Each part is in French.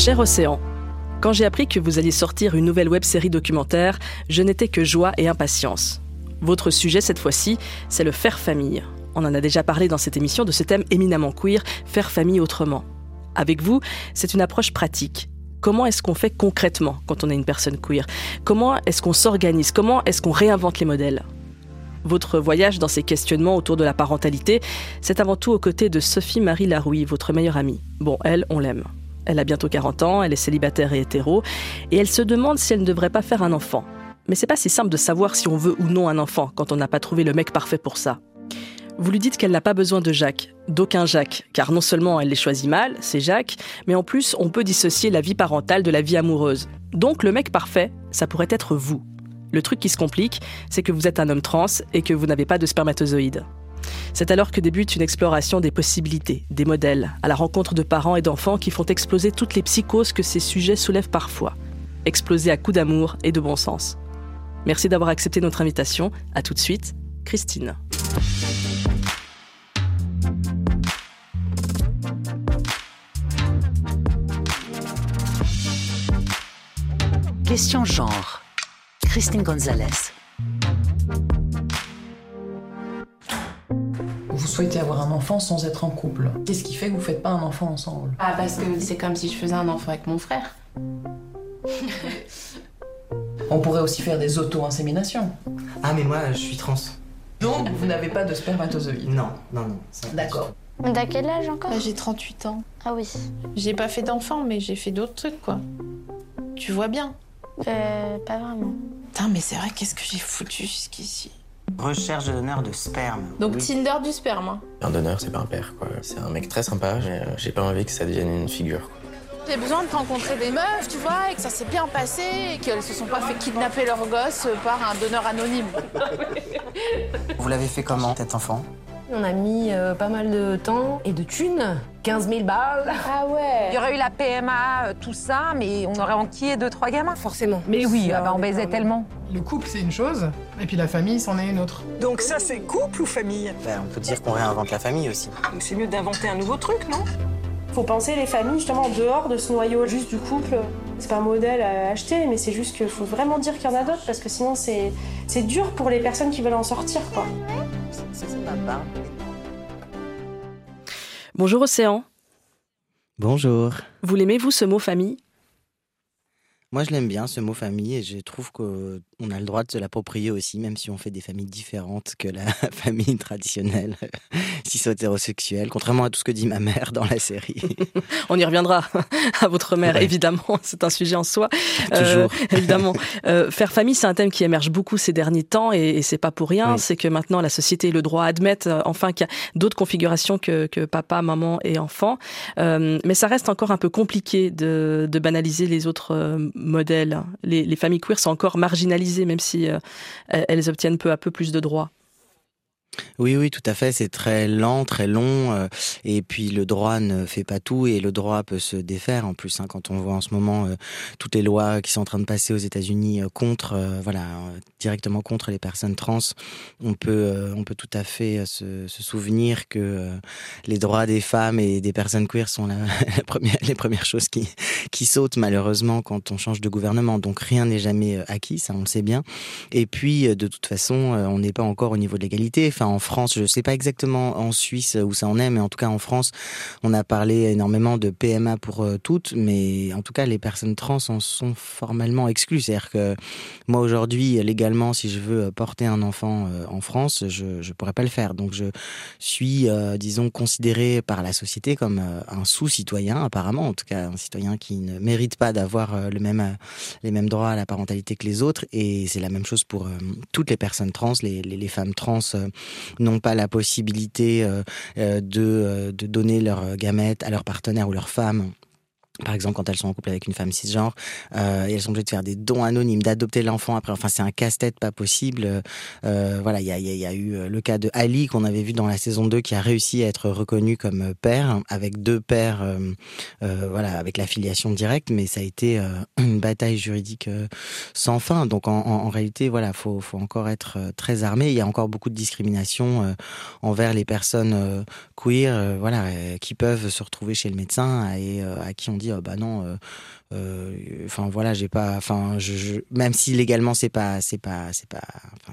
Cher Océan, quand j'ai appris que vous alliez sortir une nouvelle web-série documentaire, je n'étais que joie et impatience. Votre sujet cette fois-ci, c'est le faire famille. On en a déjà parlé dans cette émission de ce thème éminemment queer, faire famille autrement. Avec vous, c'est une approche pratique. Comment est-ce qu'on fait concrètement quand on est une personne queer? Comment est-ce qu'on s'organise? Comment est-ce qu'on réinvente les modèles? Votre voyage dans ces questionnements autour de la parentalité, c'est avant tout aux côtés de Sophie-Marie Larouille, votre meilleure amie. Bon, elle, on l'aime. Elle a bientôt 40 ans, elle est célibataire et hétéro, et elle se demande si elle ne devrait pas faire un enfant. Mais c'est pas si simple de savoir si on veut ou non un enfant quand on n'a pas trouvé le mec parfait pour ça. Vous lui dites qu'elle n'a pas besoin de Jacques, d'aucun Jacques, car non seulement elle les choisit mal, c'est Jacques, mais en plus on peut dissocier la vie parentale de la vie amoureuse. Donc le mec parfait, ça pourrait être vous. Le truc qui se complique, c'est que vous êtes un homme trans et que vous n'avez pas de spermatozoïdes. C'est alors que débute une exploration des possibilités, des modèles, à la rencontre de parents et d'enfants qui font exploser toutes les psychoses que ces sujets soulèvent parfois. Exploser à coups d'amour et de bon sens. Merci d'avoir accepté notre invitation. À tout de suite, Christine. Question genre. Christine Gonzalez. Vous souhaitez avoir un enfant sans être en couple. Qu'est-ce qui fait que vous faites pas un enfant ensemble? Ah, parce que c'est comme si je faisais un enfant avec mon frère. On pourrait aussi faire des auto-inséminations. Ah, mais moi, je suis trans. Donc, vous n'avez pas de spermatozoïdes Non, non, non. D'accord. T'as quel âge encore? J'ai 38 ans. Ah oui. J'ai pas fait d'enfant, mais j'ai fait d'autres trucs, quoi. Tu vois bien. Euh, pas vraiment. Putain, mais c'est vrai, qu'est-ce que j'ai foutu jusqu'ici? Recherche de donneur de sperme. Donc Oui. Tinder du sperme. hein. Un donneur, c'est pas un père, quoi. C'est un mec très sympa, mais euh, j'ai pas envie que ça devienne une figure. quoi. J'ai besoin de rencontrer des meufs, tu vois, et que ça s'est bien passé, et qu'elles se sont pas fait kidnapper leur gosse par un donneur anonyme. Vous l'avez fait comment, cet enfant? On a mis euh, pas mal de temps et de thunes. 15 000 balles. Ah ouais Il y aurait eu la PMA, euh, tout ça, mais on aurait enquillé deux, trois gamins. Forcément. Mais oui, Ça, ah bah, on baisait pas- tellement. Le couple, c'est une chose, et puis la famille, c'en est une autre. Donc ça, c'est couple ou famille? Ben, On peut dire qu'on réinvente la famille aussi. Donc c'est mieux d'inventer un nouveau truc, non? Faut penser les familles justement en dehors de ce noyau juste du couple. C'est pas un modèle à acheter, mais c'est juste qu'il faut vraiment dire qu'il y en a d'autres parce que sinon c'est c'est dur pour les personnes qui veulent en sortir quoi. C'est papa. Bonjour Océan. Bonjour. Vous l'aimez, vous, ce mot famille? Moi, je l'aime bien, ce mot famille, et je trouve qu'on a le droit de se l'approprier aussi, même si on fait des familles différentes que la famille traditionnelle, cis-hétérosexuelle, contrairement à tout ce que dit ma mère dans la série. On y reviendra à votre mère, Ouais. évidemment. C'est un sujet en soi. Toujours. Euh, évidemment. Euh, faire famille, c'est un thème qui émerge beaucoup ces derniers temps et, et c'est pas pour rien. Oui. C'est que maintenant, la société et le droit admettent euh, enfin qu'il y a d'autres configurations que, que papa, maman et enfant. Euh, mais ça reste encore un peu compliqué de, de banaliser les autres modèles. Les, les familles queer sont encore marginalisées, même si euh, elles elles obtiennent peu à peu plus de droits. Oui, oui, tout à fait. C'est très lent, très long. euh, et puis le droit ne fait pas tout et le droit peut se défaire en plus. hein, quand on voit en ce moment euh, toutes les lois qui sont en train de passer aux États-Unis euh, contre, voilà, directement contre les personnes trans, on peut, on peut tout à fait se, souvenir que les droits des femmes et des personnes queer sont les premières choses qui, qui sautent malheureusement quand on change de gouvernement. Donc rien n'est jamais acquis, ça on le sait bien. Et puis de toute façon, on n'est pas encore au niveau de l'égalité. Enfin, en France, je sais pas exactement en Suisse où ça en est, mais en tout cas en France, on a parlé énormément de PMA pour euh, toutes, mais en tout cas les personnes trans en sont formellement exclues. C'est-à-dire que moi aujourd'hui, légalement, si je veux porter un enfant euh, en France, je je pourrais pas le faire. Donc je suis, euh, disons, considéré par la société comme un sous-citoyen, apparemment, en tout cas un citoyen qui ne mérite pas d'avoir les mêmes droits à la parentalité que les autres. Et c'est la même chose pour toutes les personnes trans. Les, femmes trans n'ont pas la possibilité euh, euh, de, euh, de donner leurs gamètes à leur partenaire ou leur femme. Par exemple, quand elles sont en couple avec une femme cisgenre, euh, elles sont obligées de faire des dons anonymes, d'adopter l'enfant après. Enfin, c'est un casse-tête pas possible. Euh, voilà, il y a, eu euh, le cas de Ali qu'on avait vu dans la saison 2 qui a réussi à être reconnu comme père, avec deux pères, voilà, avec la filiation directe, mais ça a été une bataille juridique sans fin. Donc en, réalité, voilà, faut, faut encore être très armé. Il y a encore beaucoup de discrimination envers les personnes queer, voilà, qui peuvent se retrouver chez le médecin et à qui on dit dit bah non enfin voilà j'ai pas enfin même si légalement c'est pas c'est pas c'est pas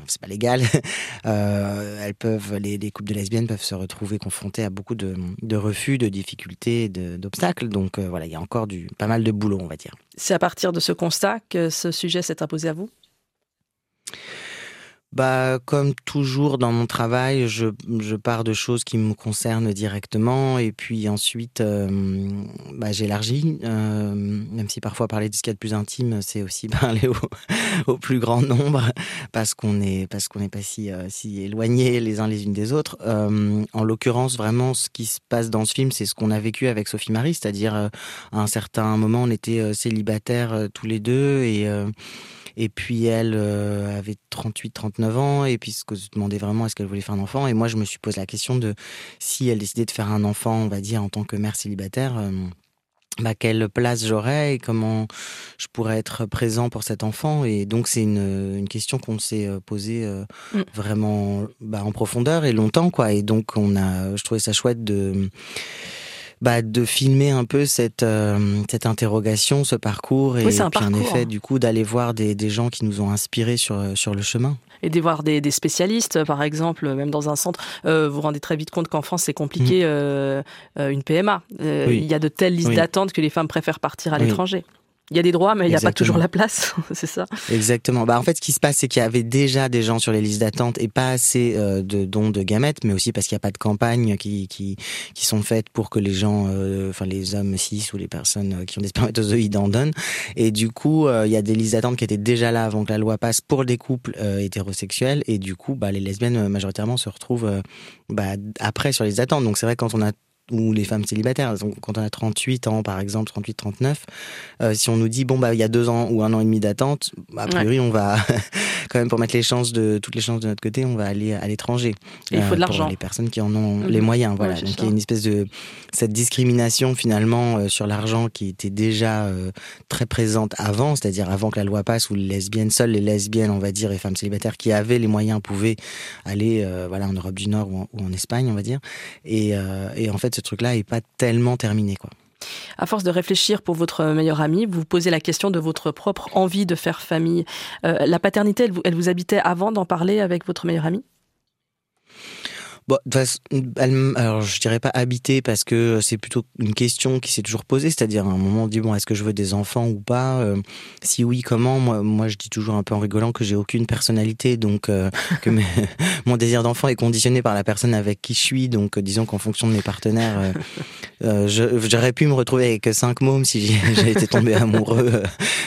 c'est pas légal elles peuvent les, les, couples de lesbiennes peuvent se retrouver confrontées à beaucoup de, de refus de difficultés d'obstacles. Donc voilà il y a encore du pas mal de boulot on va dire. C'est à partir de ce constat que ce sujet s'est imposé à vous? Bah, comme toujours dans mon travail, je, je, pars de choses qui me concernent directement et puis ensuite, euh, bah, j'élargis. Euh, même si parfois parler de ce qu'il y a de plus intime, c'est aussi parler au, au, plus grand nombre parce qu'on est parce qu'on n'est pas si euh, si éloignés les uns les unes des autres. En l'occurrence, vraiment, ce qui se passe dans ce film, c'est ce qu'on a vécu avec Sophie Marie, c'est-à-dire à un certain moment, on était célibataires tous les deux et et puis elle euh, avait 38, 39 ans, et puis se demandait vraiment est-ce qu'elle voulait faire un enfant? Et moi, je me suis posé la question de si elle décidait de faire un enfant, on va dire, en tant que mère célibataire. Euh, bah, quelle place j'aurais et comment je pourrais être présent pour cet enfant? Et donc, c'est une, une question qu'on s'est euh, posée mm. vraiment bah, en profondeur et longtemps. quoi. Et donc, on a, je trouvais ça chouette de bah, de filmer un peu cette euh, cette interrogation, ce parcours, et puis en effet, du coup, d'aller voir des, des gens qui nous ont inspirés sur sur le chemin et de voir des, des, spécialistes, par exemple, même dans un centre, euh, vous vous rendez très vite compte qu'en France, c'est compliqué, mmh. euh, une PMA. Il y a de telles listes oui. d'attente que les femmes préfèrent partir à l'étranger. Il y a des droits, mais il n'y a pas toujours la place, c'est ça Exactement. Bah, en fait, ce qui se passe, c'est qu'il y avait déjà des gens sur les listes d'attente et pas assez euh, de dons de gamètes, mais aussi parce qu'il n'y a pas de campagne qui, qui, qui sont faites pour que les gens, euh, enfin les hommes cis ou les personnes euh, qui ont des spermatozoïdes en donnent. Et du coup, euh, il y a des listes d'attente qui étaient déjà là avant que la loi passe pour des couples hétérosexuels. Et du coup, bah, les lesbiennes majoritairement se retrouvent bah, après sur les listes d'attente. Donc c'est vrai quand on a ou les femmes célibataires. Donc, quand on a 38 ans, par exemple, 38, 39, euh, si on nous dit, bon, bah, il y a deux ans ou un an et demi d'attente, a priori, ouais. on va, quand même, pour mettre les chances de, toutes les chances de notre côté, on va aller à l'étranger. Il faut de l'argent. Pour les personnes qui en ont mmh. les moyens, voilà. Ouais, Donc, il y a une espèce de, cette discrimination, finalement, euh, sur l'argent qui était déjà euh, très présente avant, c'est-à-dire avant que la loi passe où les lesbiennes, seules les lesbiennes, on va dire, et femmes célibataires qui avaient les moyens pouvaient aller, euh, voilà, en Europe du Nord ou en, ou en, Espagne, on va dire. Et, et en fait, ce truc-là est pas tellement terminé, quoi. À force de réfléchir pour votre meilleur ami, vous vous posez la question de votre propre envie de faire famille. Euh, la paternité, elle vous, elle vous habitait avant d'en parler avec votre meilleur ami? Bon, elle, alors je dirais pas habiter parce que c'est plutôt une question qui s'est toujours posée, c'est-à-dire à un moment on dit bon est-ce que je veux des enfants ou pas euh, Si oui, comment? Moi, moi je dis toujours un peu en rigolant que j'ai aucune personnalité, donc euh, que mes, mon désir d'enfant est conditionné par la personne avec qui je suis, donc euh, disons qu'en fonction de mes partenaires, euh, j'aurais pu me retrouver avec cinq mômes si j'ai été tombé amoureux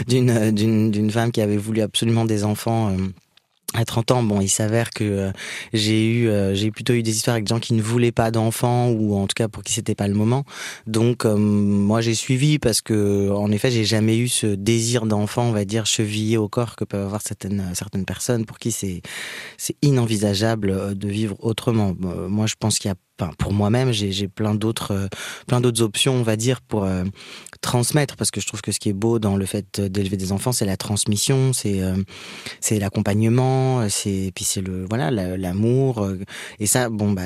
d'une d'une d'une femme qui avait voulu absolument des enfants. Euh, à 30 ans, bon, il s'avère que euh, j'ai eu, euh, j'ai plutôt eu des histoires avec des gens qui ne voulaient pas d'enfants ou en tout cas pour qui c'était pas le moment. Donc, euh, moi, j'ai suivi parce que, en effet, j'ai jamais eu ce désir d'enfant, on va dire, chevillé au corps que peuvent avoir certaines certaines personnes pour qui c'est c'est inenvisageable de vivre autrement. Moi, je pense qu'il y a Pour moi-même, j'ai plein d'autres, euh, plein d'autres options, on va dire, pour euh, transmettre, parce que je trouve que ce qui est beau dans le fait d'élever des enfants, c'est la transmission, c'est, euh, c'est l'accompagnement, c'est, puis c'est le, voilà, l'amour, et ça, bon, bah,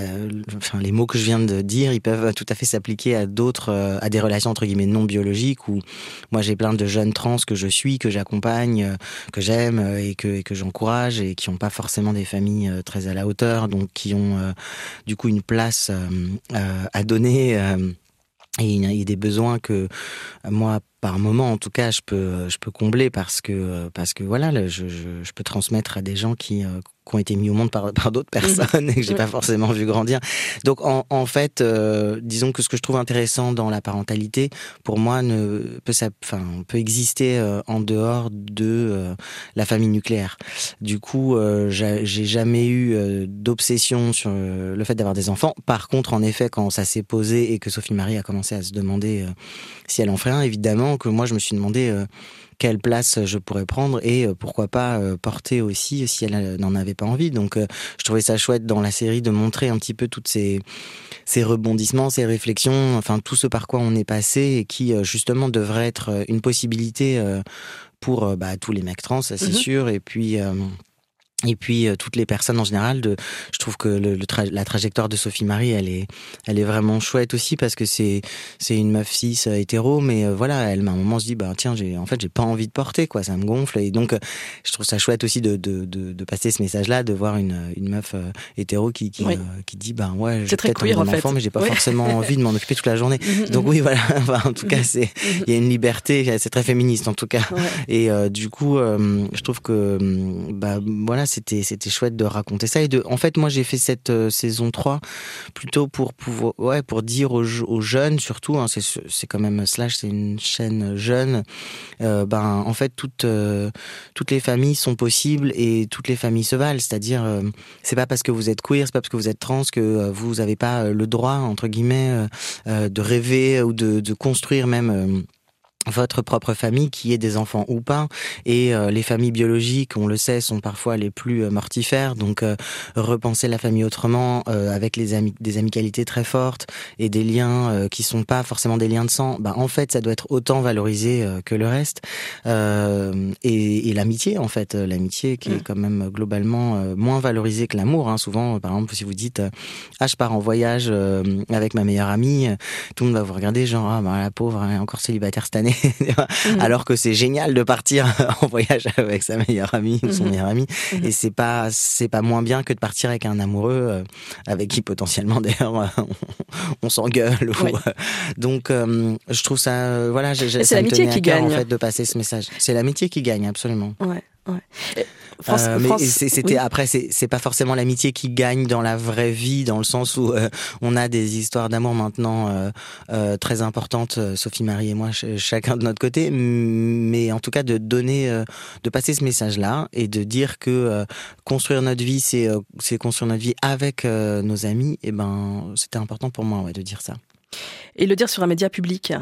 enfin, les mots que je viens de dire, ils peuvent tout à fait s'appliquer à d'autres, à des relations entre guillemets non biologiques, où moi j'ai plein de jeunes trans que je suis, que j'accompagne, que j'aime et que, et que j'encourage, et qui n'ont pas forcément des familles très à la hauteur, donc qui ont du coup une place euh, à donner. Euh, et des besoins que moi par moment en tout cas je peux je peux combler parce que parce que voilà je peux transmettre à des gens qui qui ont été mis au monde par, par d'autres personnes et que j'ai pas forcément vu grandir. Donc en, en fait, euh, disons que ce que je trouve intéressant dans la parentalité, pour moi, ne peut, ça, enfin, peut exister euh, en dehors de euh, la famille nucléaire. Du coup, euh, j'ai jamais eu euh, d'obsession sur le fait d'avoir des enfants. Par contre, en effet, quand ça s'est posé et que Sophie Marie a commencé à se demander euh, si elle en ferait un, évidemment que moi je me suis demandé euh, quelle place je pourrais prendre et euh, pourquoi pas euh, porter aussi si elle n'en avait pas envie. Donc euh, je trouvais ça chouette dans la série de montrer un petit peu toutes ces, ces rebondissements, ces réflexions, enfin tout ce par quoi on est passé et qui justement devrait être une possibilité pour bah, tous les mecs trans, c'est mmh. sûr. Et puis et puis euh, toutes les personnes en général de je trouve que le, le tra la trajectoire de Sophie Marie elle est elle est vraiment chouette aussi parce que c'est c'est une meuf cis euh, hétéro mais euh, voilà elle à un moment se dit bah tiens j'ai en fait j'ai pas envie de porter quoi ça me gonfle et donc je trouve ça chouette aussi de de de, de passer ce message là de voir une une meuf hétéro qui qui, Oui. qui dit bah ouais j'ai très peut-être envie d'un enfant mais j'ai pas Oui. forcément envie de m'en occuper toute la journée Mhm, donc mhm. oui voilà Enfin, en tout cas c'est il y a une liberté c'est très féministe en tout cas Ouais. et euh, du coup, euh, je trouve que euh, bah voilà, c'était c'était chouette de raconter ça et de en fait, moi j'ai fait cette euh, saison 3 plutôt pour pouvoir ouais, pour dire aux, aux jeunes surtout hein, c'est c'est quand même Slash, c'est une chaîne jeune euh, ben en fait toutes euh, toutes les familles sont possibles et toutes les familles se valent, c'est-à-dire c'est pas parce que vous êtes queer, c'est pas parce que vous êtes trans que vous avez pas le droit entre guillemets de rêver ou de de construire même votre propre famille, qui ait des enfants ou pas. Et euh, les familles biologiques, on le sait, sont parfois les plus euh, mortifères. Donc, euh, repenser la famille autrement, euh, avec les ami des amicalités très fortes et des liens euh, qui sont pas forcément des liens de sang. Bah, en fait, ça doit être autant valorisé euh, que le reste. Euh, et et l'amitié, en fait, l'amitié qui est quand même globalement euh, moins valorisée que l'amour. Hein. Souvent, par exemple, si vous dites euh, ah je pars en voyage euh, avec ma meilleure amie, tout le monde va vous regarder genre ah bah, la pauvre elle est encore célibataire cette année, Mhm. alors que c'est génial de partir en voyage avec sa meilleure amie ou son Mhm. meilleur ami. Mhm. Et c'est pas c'est pas moins bien que de partir avec un amoureux euh, avec qui potentiellement d'ailleurs on, on s'engueule. Oui. euh, donc euh, je trouve ça voilà j'ai- c'est l'amitié qui cœur, gagne. en fait de passer ce message. C'est l'amitié qui gagne absolument. Ouais, ouais. France- Euh, mais France- c'était oui. après c'est pas forcément l'amitié qui gagne dans la vraie vie dans le sens où euh, on a des histoires d'amour maintenant euh, euh, très importantes Sophie Marie et moi ch- chacun de notre côté mais en tout cas de donner de passer ce message là et de dire que construire notre vie c'est c'est construire notre vie avec nos amis et ben c'était important pour moi ouais, de dire ça Et le dire sur un média public.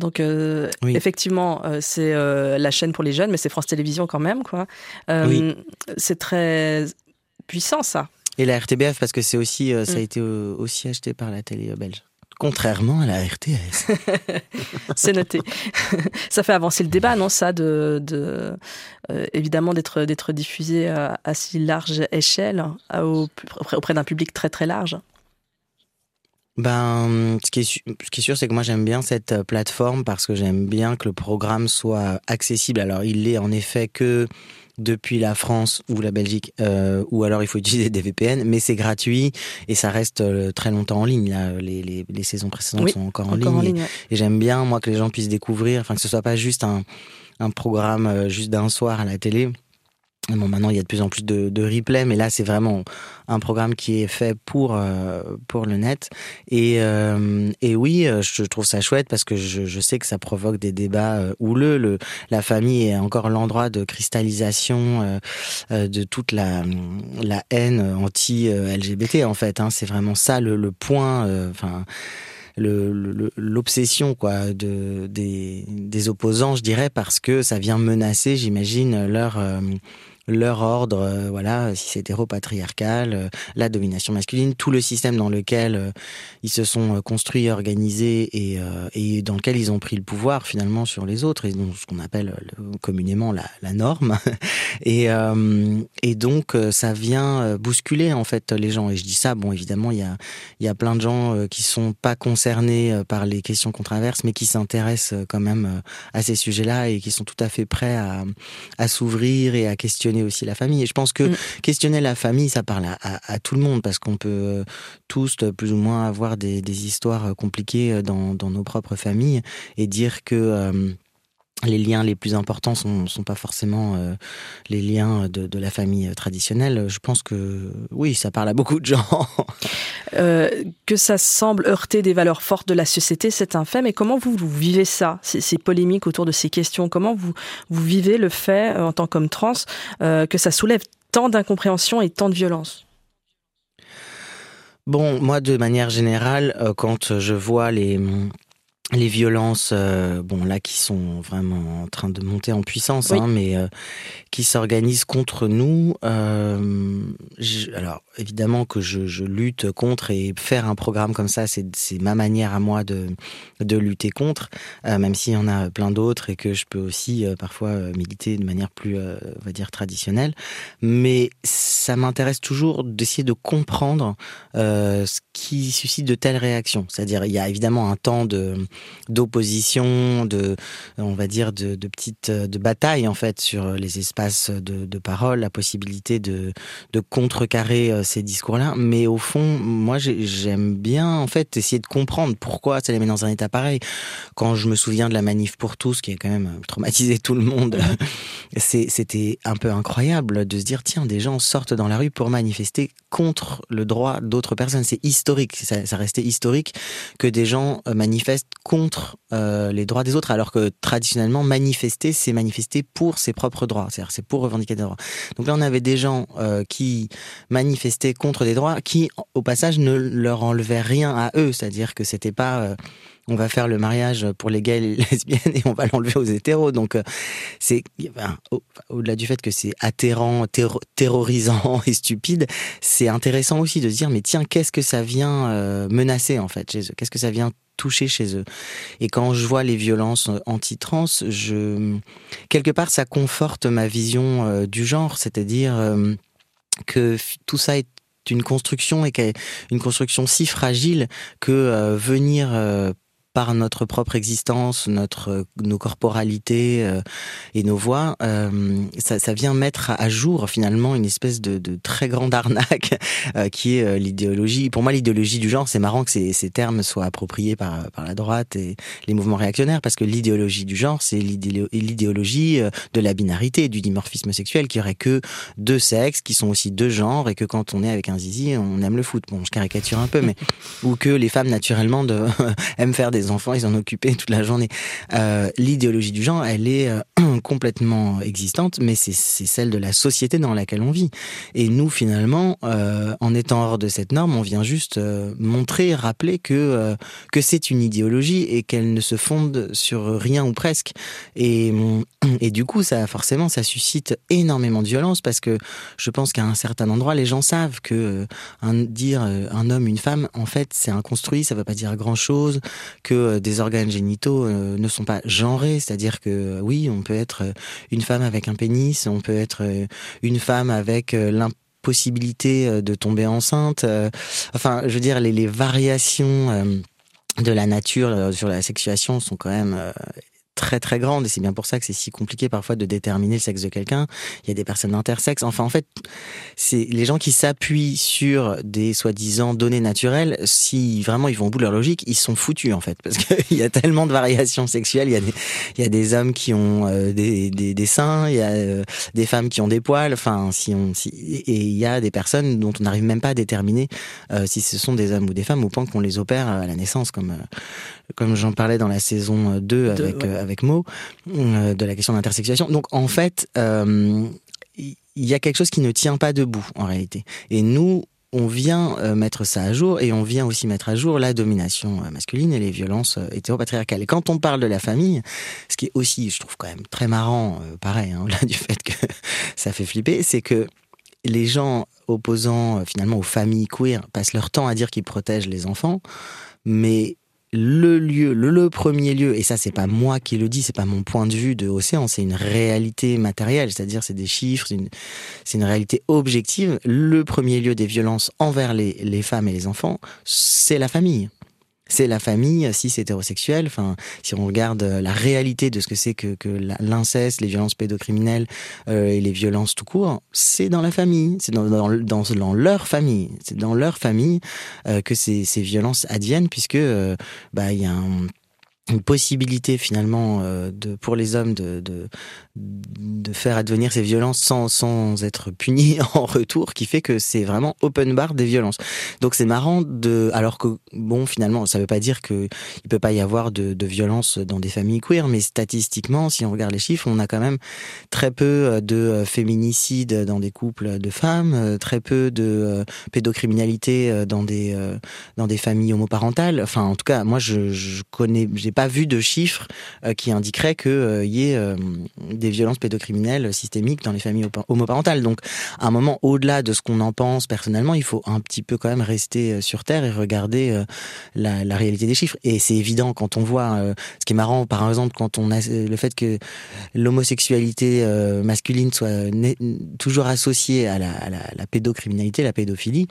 Donc euh, Oui. effectivement, euh, c'est euh, la chaîne pour les jeunes, mais c'est France Télévisions quand même, quoi. Oui. C'est très puissant, ça. et la RTBF parce que c'est aussi ça a Mm. été aussi acheté par la télé belge contrairement à la RTS C'est noté. ça fait avancer le débat, non Ça, de, de évidemment d'être d'être diffusé à, à si large échelle, à- au- auprès, auprès d'un public très très large? Ben, ce qui est, su- ce qui est sûr, c'est que moi j'aime bien cette euh, plateforme parce que j'aime bien que le programme soit accessible. Alors, il l'est en effet que depuis la France ou la Belgique, euh, ou alors il faut utiliser des VPN, mais c'est gratuit et ça reste euh, très longtemps en ligne. Là, les, les, les saisons précédentes Oui, sont encore en encore ligne. en et- ligne, ouais. Et, j'aime bien, moi, que les gens puissent découvrir, enfin que ce soit pas juste un, un programme euh, juste d'un soir à la télé. Bon, maintenant, il y a de plus en plus de, de replays, mais là, c'est vraiment un programme qui est fait pour euh, pour le net. Et euh, et oui, euh, je trouve ça chouette parce que je, je sais que ça provoque des débats euh, houleux. Le, la famille est encore l'endroit de cristallisation euh, de toute la la haine anti-LGBT en fait. Hein. C'est vraiment ça le, le point. Enfin l'obsession quoi de des, des opposants je dirais parce que ça vient menacer j'imagine leur euh, leur ordre euh, voilà si c'est hétéropatriarcal euh, la domination masculine tout le système dans lequel euh, ils se sont construits organisés et, dans lequel ils ont pris le pouvoir finalement sur les autres et donc ce qu'on appelle communément la, norme. Et donc ça vient bousculer en fait les gens. Et je dis ça bon évidemment il y a y a plein de gens qui sont pas concernés par les questions qu'on traverse, mais qui s'intéressent quand même à ces sujets-là et qui sont tout à fait prêts à s'ouvrir et à questionner aussi la famille. Et je pense que Mm. questionner la famille, ça parle à, à- à tout le monde parce qu'on peut euh, tous euh, plus ou moins avoir des, des histoires euh, compliquées dans, dans nos propres familles et dire que les liens les plus importants sont, sont pas forcément euh, les liens de, de la famille euh, traditionnelle. Je pense que oui, ça parle à beaucoup de gens. Euh, que ça semble heurter des valeurs fortes de la société, c'est un fait. Mais comment vous, vous vivez ça, ces, ces polémiques autour de ces questions? Comment vous, vous vivez le fait, en tant qu'homme trans, euh, que ça soulève tant d'incompréhension et tant de violence? Bon, moi, de manière générale, quand je vois les les violences, euh, bon là qui sont vraiment en train de monter en puissance, Oui. hein, mais euh, qui s'organisent contre nous. euh, je- alors évidemment que je, je lutte contre et faire un programme comme ça, c'est ma manière à moi de de lutter contre, même s'il y en a plein d'autres et que je peux aussi parfois militer de manière plus, on va dire traditionnelle. Mais ça m'intéresse toujours d'essayer de comprendre ce qui suscite de telles réactions. C'est-à-dire, il y a évidemment un temps de d'opposition, de, on va dire, de, de petites, de bataille en fait sur les espaces de, de parole, la possibilité de, de contrecarrer euh, ces discours-là. Mais au fond, moi, j'ai- j'aime bien en fait essayer de comprendre pourquoi ça les met dans un état pareil. Quand je me souviens de la manif pour tous, qui a quand même euh, traumatisé tout le monde, c'était un peu incroyable de se dire tiens, des gens sortent dans la rue pour manifester contre le droit d'autres personnes. C'est historique, ça, ça restait historique que des gens euh, manifestent contre euh, les droits des autres, alors que traditionnellement, manifester, c'est manifester pour ses propres droits, c'est-à-dire c'est pour revendiquer des droits. Donc là, on avait des gens euh, qui manifestaient contre des droits, qui, au passage, ne leur enlevaient rien à eux, c'est-à-dire que c'était pas on va faire le mariage pour les gays et les lesbiennes et on va l'enlever aux hétéros. Donc, euh, c'est au-delà du fait que c'est atterrant, terro- terrorisant et stupide, c'est intéressant aussi de se dire mais tiens, qu'est-ce que ça vient euh, menacer en fait chez eux? Qu'est-ce que ça vient toucher chez eux? Et quand je vois les violences euh, anti-trans, je quelque part ça conforte ma vision du genre, c'est-à-dire que tout ça est une construction et une construction si fragile que venir par notre propre existence, notre, euh, nos corporalités euh, et nos voix, euh, ça, ça vient mettre à jour finalement une espèce de, de très grande arnaque euh, qui est l'idéologie. Pour moi, l'idéologie du genre, c'est marrant que ces, ces termes soient appropriés par, par la droite et les mouvements réactionnaires, parce que l'idéologie du genre, c'est l'idéolo- l'idéologie de la binarité, du dimorphisme sexuel, qui aurait que deux sexes, qui sont aussi deux genres, et que quand on est avec un zizi, on aime le foot. Bon, je caricature un peu, mais ou que les femmes naturellement de, aiment faire des enfants, ils en occuper toute la journée. Euh, L'idéologie du genre, elle est euh, complètement existante, mais c'est celle de la société dans laquelle on vit. Et nous, finalement, euh, en étant hors de cette norme, on vient juste montrer, rappeler que que c'est une idéologie et qu'elle ne se fonde sur rien ou presque. Et et du coup, ça forcément, ça suscite énormément de violence parce que je pense qu'à un certain endroit, les gens savent que dire un homme, une femme, en fait, c'est un construit, ça veut pas dire grand chose, que euh, des organes génitaux euh, ne sont pas genrés, c'est-à-dire que euh, oui, on peut être une femme avec un pénis, on peut être une femme avec l'impossibilité de tomber enceinte. enfin, je veux dire, les, variations de la nature sur la sexuation sont quand même très très grandes et c'est bien pour ça que c'est si compliqué parfois de déterminer le sexe de quelqu'un. Il y a des personnes intersexes. Enfin, en fait, c'est les gens qui s'appuient sur des soi-disant données naturelles. Si vraiment ils vont au bout de leur logique, ils sont foutus en fait parce qu'il y a tellement de variations sexuelles. Il y a des, il y a des hommes qui ont euh, des, des, seins, il y a euh, des femmes qui ont des poils. Enfin, si on, si, et il y a des personnes dont on n'arrive même pas à déterminer euh, si ce sont des hommes ou des femmes au point qu'on les opère à la naissance, comme comme j'en parlais dans la saison 2 Deux, avec ouais. euh, avec Mo euh, de la question d'intersexuation. Donc en fait, euh, il y a quelque chose qui ne tient pas debout en réalité. Et nous, on vient euh, mettre ça à jour et on vient aussi mettre à jour la domination euh, masculine et les violences euh, hétéropatriarcales. Et quand on parle de la famille, ce qui est aussi, je trouve quand même très marrant, euh, pareil, hein, au-delà du fait que ça fait flipper, c'est que les gens opposants euh, finalement aux familles queer passent leur temps à dire qu'ils protègent les enfants, mais le lieu, le, premier lieu, et ça c'est pas moi qui le dis, c'est pas mon point de vue de Océan, c'est une réalité matérielle, c'est-à-dire c'est des chiffres, c'est une, une réalité objective. Le premier lieu des violences envers les, les femmes et les enfants, c'est la famille. C'est la famille, si c'est hétérosexuel, enfin, si on regarde euh, la réalité de ce que c'est que, l'inceste, les violences pédocriminelles euh, et les violences tout court, c'est dans la famille, c'est dans leur famille, c'est dans leur famille euh, que ces, ces violences adviennent, puisque euh, bah, il y a un- une possibilité finalement euh, de, pour les hommes de, de, faire advenir ces violences sans, sans être punis en retour, qui fait que c'est vraiment open bar des violences. Donc c'est marrant de, alors que bon finalement ça veut pas dire que il peut pas y avoir de, de violence dans des familles queer, mais statistiquement si on regarde les chiffres, on a quand même très peu euh, de euh, féminicides dans des couples de femmes, très peu de pédocriminalité dans des dans des familles homoparentales. Enfin en tout cas moi je, je connais, j'ai pas pas vu de chiffres qui indiqueraient qu'il y ait des violences pédocriminelles systémiques dans les familles homoparentales. Donc, à un moment, au-delà de ce qu'on en pense personnellement, il faut un petit peu quand même rester sur terre et regarder la, réalité des chiffres. Et c'est évident quand on voit, ce qui est marrant, par exemple, quand on a le fait que l'homosexualité masculine soit toujours associée à la pédocriminalité, la pédophilie,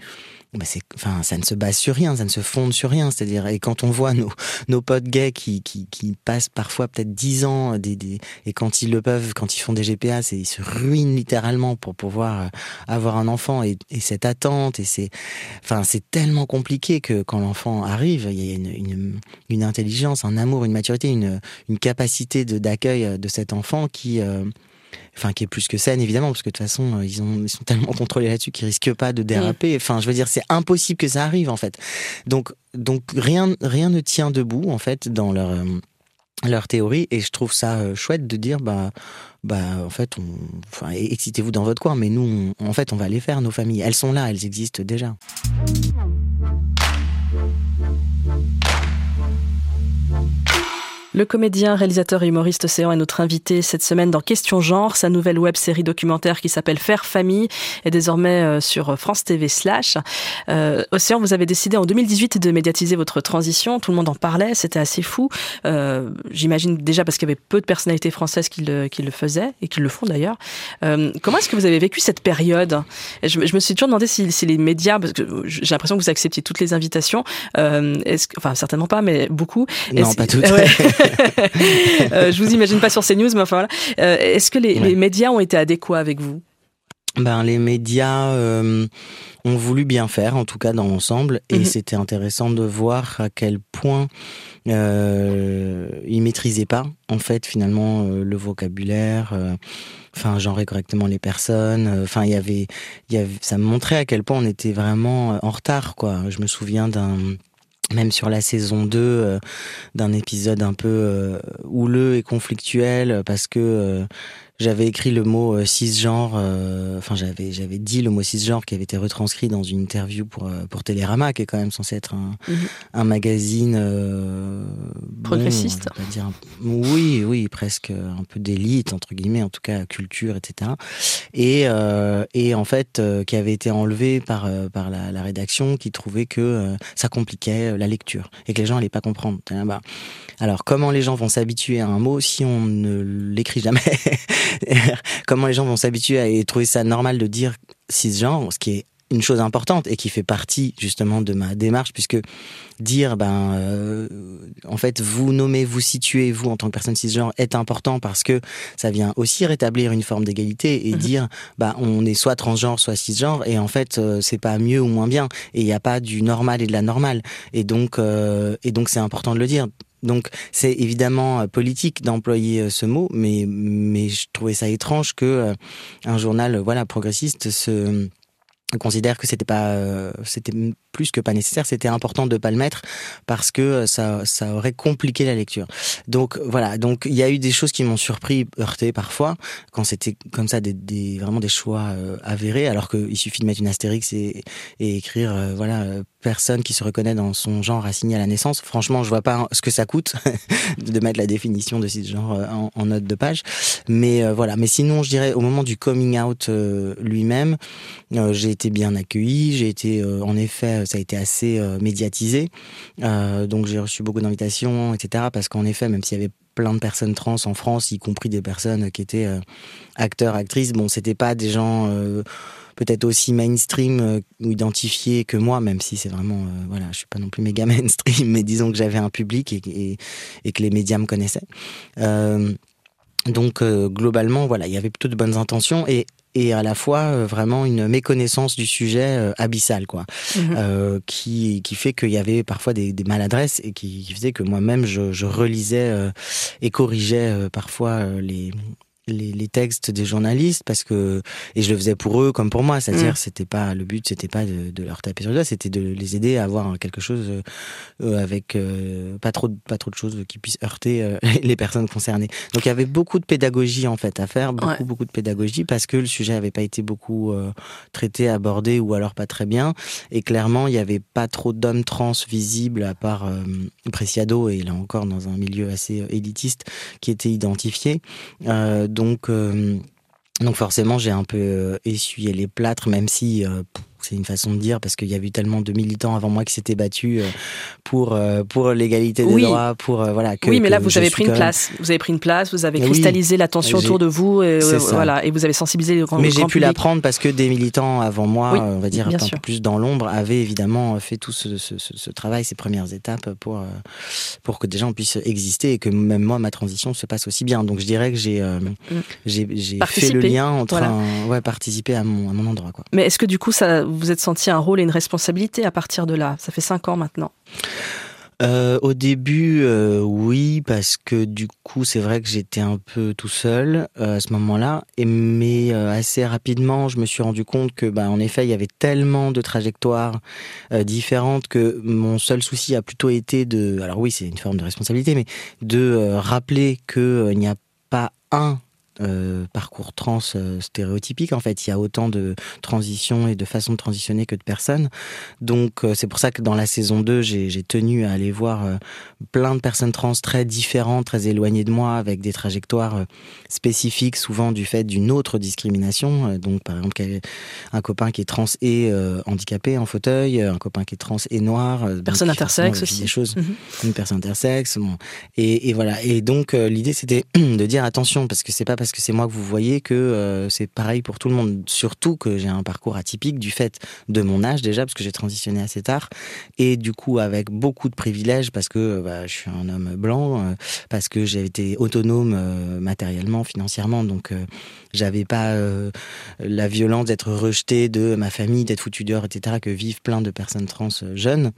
bah c'est, enfin, ça ne se base sur rien, ça ne se fonde sur rien. C'est-à-dire, et quand on voit nos, nos potes gays qui, qui, qui passent parfois peut-être dix ans, des, des, et quand ils le peuvent, quand ils font des GPA, ils se ruinent littéralement pour pouvoir euh, avoir un enfant et, et cette attente, et c'est, enfin, c'est tellement compliqué que quand l'enfant arrive, il y a une, une, une intelligence, un amour, une maturité, une, une capacité de, d'accueil de cet enfant qui, euh, enfin qui est plus que saine évidemment parce que de toute façon euh, ils, ont, ils sont tellement contrôlés là-dessus qu'ils risquent pas de déraper. Enfin, je veux dire, c'est impossible que ça arrive en fait. Donc, donc rien, rien ne tient debout en fait dans leur euh, leur théorie et je trouve ça euh, chouette de dire bah bah en fait on, enfin excitez-vous dans votre coin mais nous en fait on va les faire nos familles elles sont là elles existent déjà. Le comédien, réalisateur et humoriste Océan est notre invité cette semaine dans Question Genre. Sa nouvelle web série documentaire qui s'appelle Faire Famille est désormais euh, sur France TV slash. Euh, Océan, vous avez décidé en 2018 de médiatiser votre transition. Tout le monde en parlait, c'était assez fou. Euh, J'imagine déjà parce qu'il y avait peu de personnalités françaises qui le, qui le faisaient et qui le font d'ailleurs. Euh, comment est-ce que vous avez vécu cette période? Je, je, me suis toujours demandé si, si les médias, parce que j'ai l'impression que vous acceptiez toutes les invitations, euh, est-ce, enfin certainement pas, mais beaucoup. Non, pas toutes. Ouais. euh, je vous imagine pas sur CNews, mais enfin voilà. Euh, Est-ce que les, Ouais. les médias ont été adéquats avec vous? Ben, les médias euh, ont voulu bien faire, en tout cas dans l'ensemble, et Mhm. c'était intéressant de voir à quel point euh, ils maîtrisaient pas, en fait, finalement, euh, le vocabulaire, euh, enfin, genrer correctement les personnes. euh, Enfin, il y avait, ça me montrait à quel point on était vraiment euh, en retard, quoi. Je me souviens d'un même sur la saison 2, euh, d'un épisode un peu euh, houleux et conflictuel parce que euh, j'avais écrit le mot euh, cisgenre, euh, enfin j'avais j'avais dit le mot cisgenre qui avait été retranscrit dans une interview pour euh, pour Télérama qui est quand même censé être un, Mhm. un magazine euh, bon, Progressiste. pas dire un- oui oui presque un peu d'élite entre guillemets en tout cas culture etc et euh, et en fait euh, qui avait été enlevé par euh, par la, la rédaction qui trouvait que ça compliquait la lecture et que les gens allaient pas comprendre bah, alors comment les gens vont s'habituer à un mot si on ne l'écrit jamais? comment les gens vont s'habituer à et trouver ça normal de dire cisgenre, ce qui est une chose importante et qui fait partie justement de ma démarche puisque dire ben euh, en fait vous nommez vous situez vous en tant que personne cisgenre est important parce que ça vient aussi rétablir une forme d'égalité et Mhm. dire bah on est soit transgenre soit cisgenre et en fait euh, c'est pas mieux ou moins bien et il n'y a pas du normal et de la normale et donc euh, et donc c'est important de le dire donc c'est évidemment euh, politique d'employer euh, ce mot, mais mais je trouvais ça étrange que euh, un journal voilà progressiste se considère que c'était pas c'était plus que pas nécessaire c'était important de pas le mettre parce que ça ça aurait compliqué la lecture. Donc voilà. Donc il y a eu des choses qui m'ont surpris heurté parfois quand c'était comme ça des, vraiment des choix avérés alors qu'il suffit de mettre une astérix et, écrire voilà personne qui se reconnaît dans son genre assigné à la naissance. Franchement je vois pas ce que ça coûte de mettre la définition de cisgenre euh, en, en note de page. Mais euh, voilà. Mais sinon je dirais au moment du coming out euh, lui-même j'ai été bien accueilli, j'ai été en effet, ça a été assez médiatisé, donc j'ai reçu beaucoup d'invitations, etc. Parce qu'en effet, même s'il y avait plein de personnes trans en France, y compris des personnes qui étaient acteurs, actrices, bon, c'était pas des gens peut-être aussi mainstream euh, ou identifiés que moi, même si c'est vraiment, euh, voilà, je suis pas non plus méga mainstream, mais disons que j'avais un public et, et, et que les médias me connaissaient. Euh, donc globalement, voilà, il y avait plutôt de bonnes intentions et et à la fois euh, vraiment une méconnaissance du sujet euh, abyssale quoi Mhm. euh, qui qui fait qu'il y avait parfois des, des maladresses et qui, qui faisait que moi-même je, je relisais et corrigeais parfois les les, les, textes des journalistes parce que et je le faisais pour eux comme pour moi c'est-à-dire Mm. c'était pas le but c'était pas de, de leur taper sur le doigt c'était de les aider à avoir quelque chose euh, euh, avec euh, pas trop de- pas trop de choses qui puissent heurter euh, les personnes concernées donc il y avait beaucoup de pédagogie en fait à faire beaucoup Ouais. beaucoup de pédagogie parce que le sujet avait pas été beaucoup traité abordé ou alors pas très bien et clairement il y avait pas trop d'hommes trans visibles à part Preciado et là encore dans un milieu assez élitiste qui était identifié euh, donc, euh, donc forcément, j'ai un peu euh, essuyé les plâtres, même si euh, c'est une façon de dire, parce qu'il y a eu tellement de militants avant moi qui s'étaient battus euh, pour euh, pour l'égalité des Oui. droits, pour euh, voilà. Que, oui, mais là, vous avez pris une place. Vous avez pris une place, vous avez Oui. cristallisé l'attention J'ai- autour de vous, et, euh, voilà, et vous avez sensibilisé le grand, Mais j'ai pu l'apprendre parce que des militants avant moi, Oui, on va dire un peu plus dans l'ombre, avaient évidemment fait tout ce, ce- ce- ce travail, ces premières étapes pour pour que des gens puissent exister et que même moi ma transition se passe aussi bien. Donc je dirais que j'ai euh, j'ai fait le lien entre voilà. un, ouais participer à mon à mon endroit quoi. Mais est-ce que du coup, ça, vous êtes senti un rôle et une responsabilité à partir de là Ça fait cinq ans maintenant. Euh, au début, euh, oui, parce que du coup, c'est vrai que j'étais un peu tout seul euh, à ce moment-là. Mais assez rapidement, je me suis rendu compte que, bah, en effet, il y avait tellement de trajectoires différentes que mon seul souci a plutôt été de, alors oui, c'est une forme de responsabilité, mais de rappeler que il n'y a pas un euh, parcours trans euh, stéréotypique en fait il y a autant de transitions et de façons de transitionner que de personnes donc euh, c'est pour ça que dans la saison 2 j'ai tenu à aller voir plein de personnes trans très différentes très éloignées de moi avec des trajectoires spécifiques souvent du fait d'une autre discrimination donc par exemple un copain qui est trans et handicapé en fauteuil un copain qui est trans et noir donc Personne intersexe aussi. des choses Mhm. une personne intersexe bon. et, et voilà et donc l'idée c'était de dire attention parce que c'est pas parce que c'est moi que vous voyez que euh, c'est pareil pour tout le monde. Surtout que j'ai un parcours atypique du fait de mon âge déjà parce que j'ai transitionné assez tard. Et du coup avec beaucoup de privilèges parce que bah, je suis un homme blanc euh, parce que j'ai été autonome euh, matériellement financièrement. Donc j'avais pas la violence d'être rejeté de ma famille d'être foutu dehors etc que vivent plein de personnes trans jeunes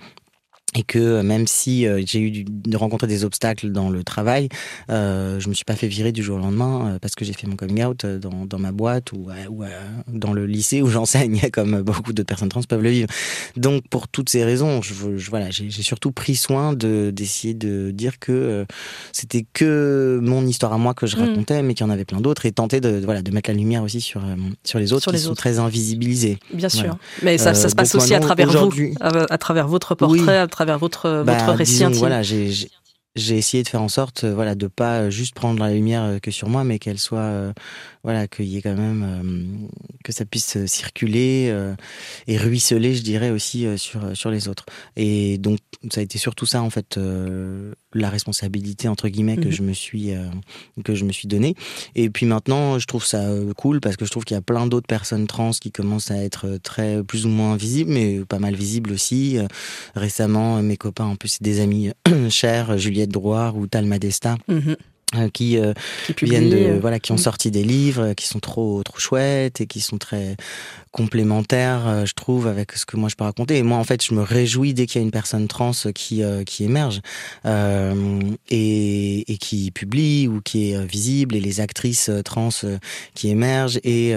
et que euh, même si euh, j'ai eu de rencontrer des obstacles dans le travail, euh, je me suis pas fait virer du jour au lendemain euh, parce que j'ai fait mon coming out euh, dans, dans ma boîte ou, euh, ou euh, dans le lycée où j'enseigne, comme beaucoup d'autres personnes trans peuvent le vivre. Donc pour toutes ces raisons, je, je- voilà, j'ai surtout pris soin de d'essayer de dire que euh, c'était que mon histoire à moi que je Mm. racontais, mais qu'il y en avait plein d'autres, et tenter de voilà de mettre la lumière aussi sur euh, sur les autres Sur qui les sont autres. très invisibilisés. Bien sûr. Mais ça, ça se passe donc aussi à travers vous, à, à travers votre portrait, Oui. à travers votre, Bah, votre récit disons, intime. Voilà, j'ai j'ai- essayé de faire en sorte, euh, voilà, de pas juste prendre la lumière euh, que sur moi, mais qu'elle soit, euh, voilà, qu'il y ait quand même euh, que ça puisse euh, circuler euh, et ruisseler, je dirais aussi euh, sur euh, sur les autres. Et donc ça a été surtout ça en fait, euh, la responsabilité entre guillemets que Mhm. je me suis euh, que je me suis donné. Et puis maintenant, je trouve ça euh, cool parce que je trouve qu'il y a plein d'autres personnes trans qui commencent à être euh, très plus ou moins visibles, mais pas mal visibles aussi. Euh, récemment, euh, mes copains, en plus, des amis euh, chers, Juliette Drouard ou Talma Desta. Mhm. euh, qui, euh, Qui viennent de euh, voilà qui ont mm. sorti des livres qui sont trop trop chouettes et qui sont très complémentaires je trouve avec ce que moi je peux raconter et moi en fait je me réjouis dès qu'il y a une personne trans qui qui émerge et, et qui publie ou qui est visible et les actrices trans qui émergent et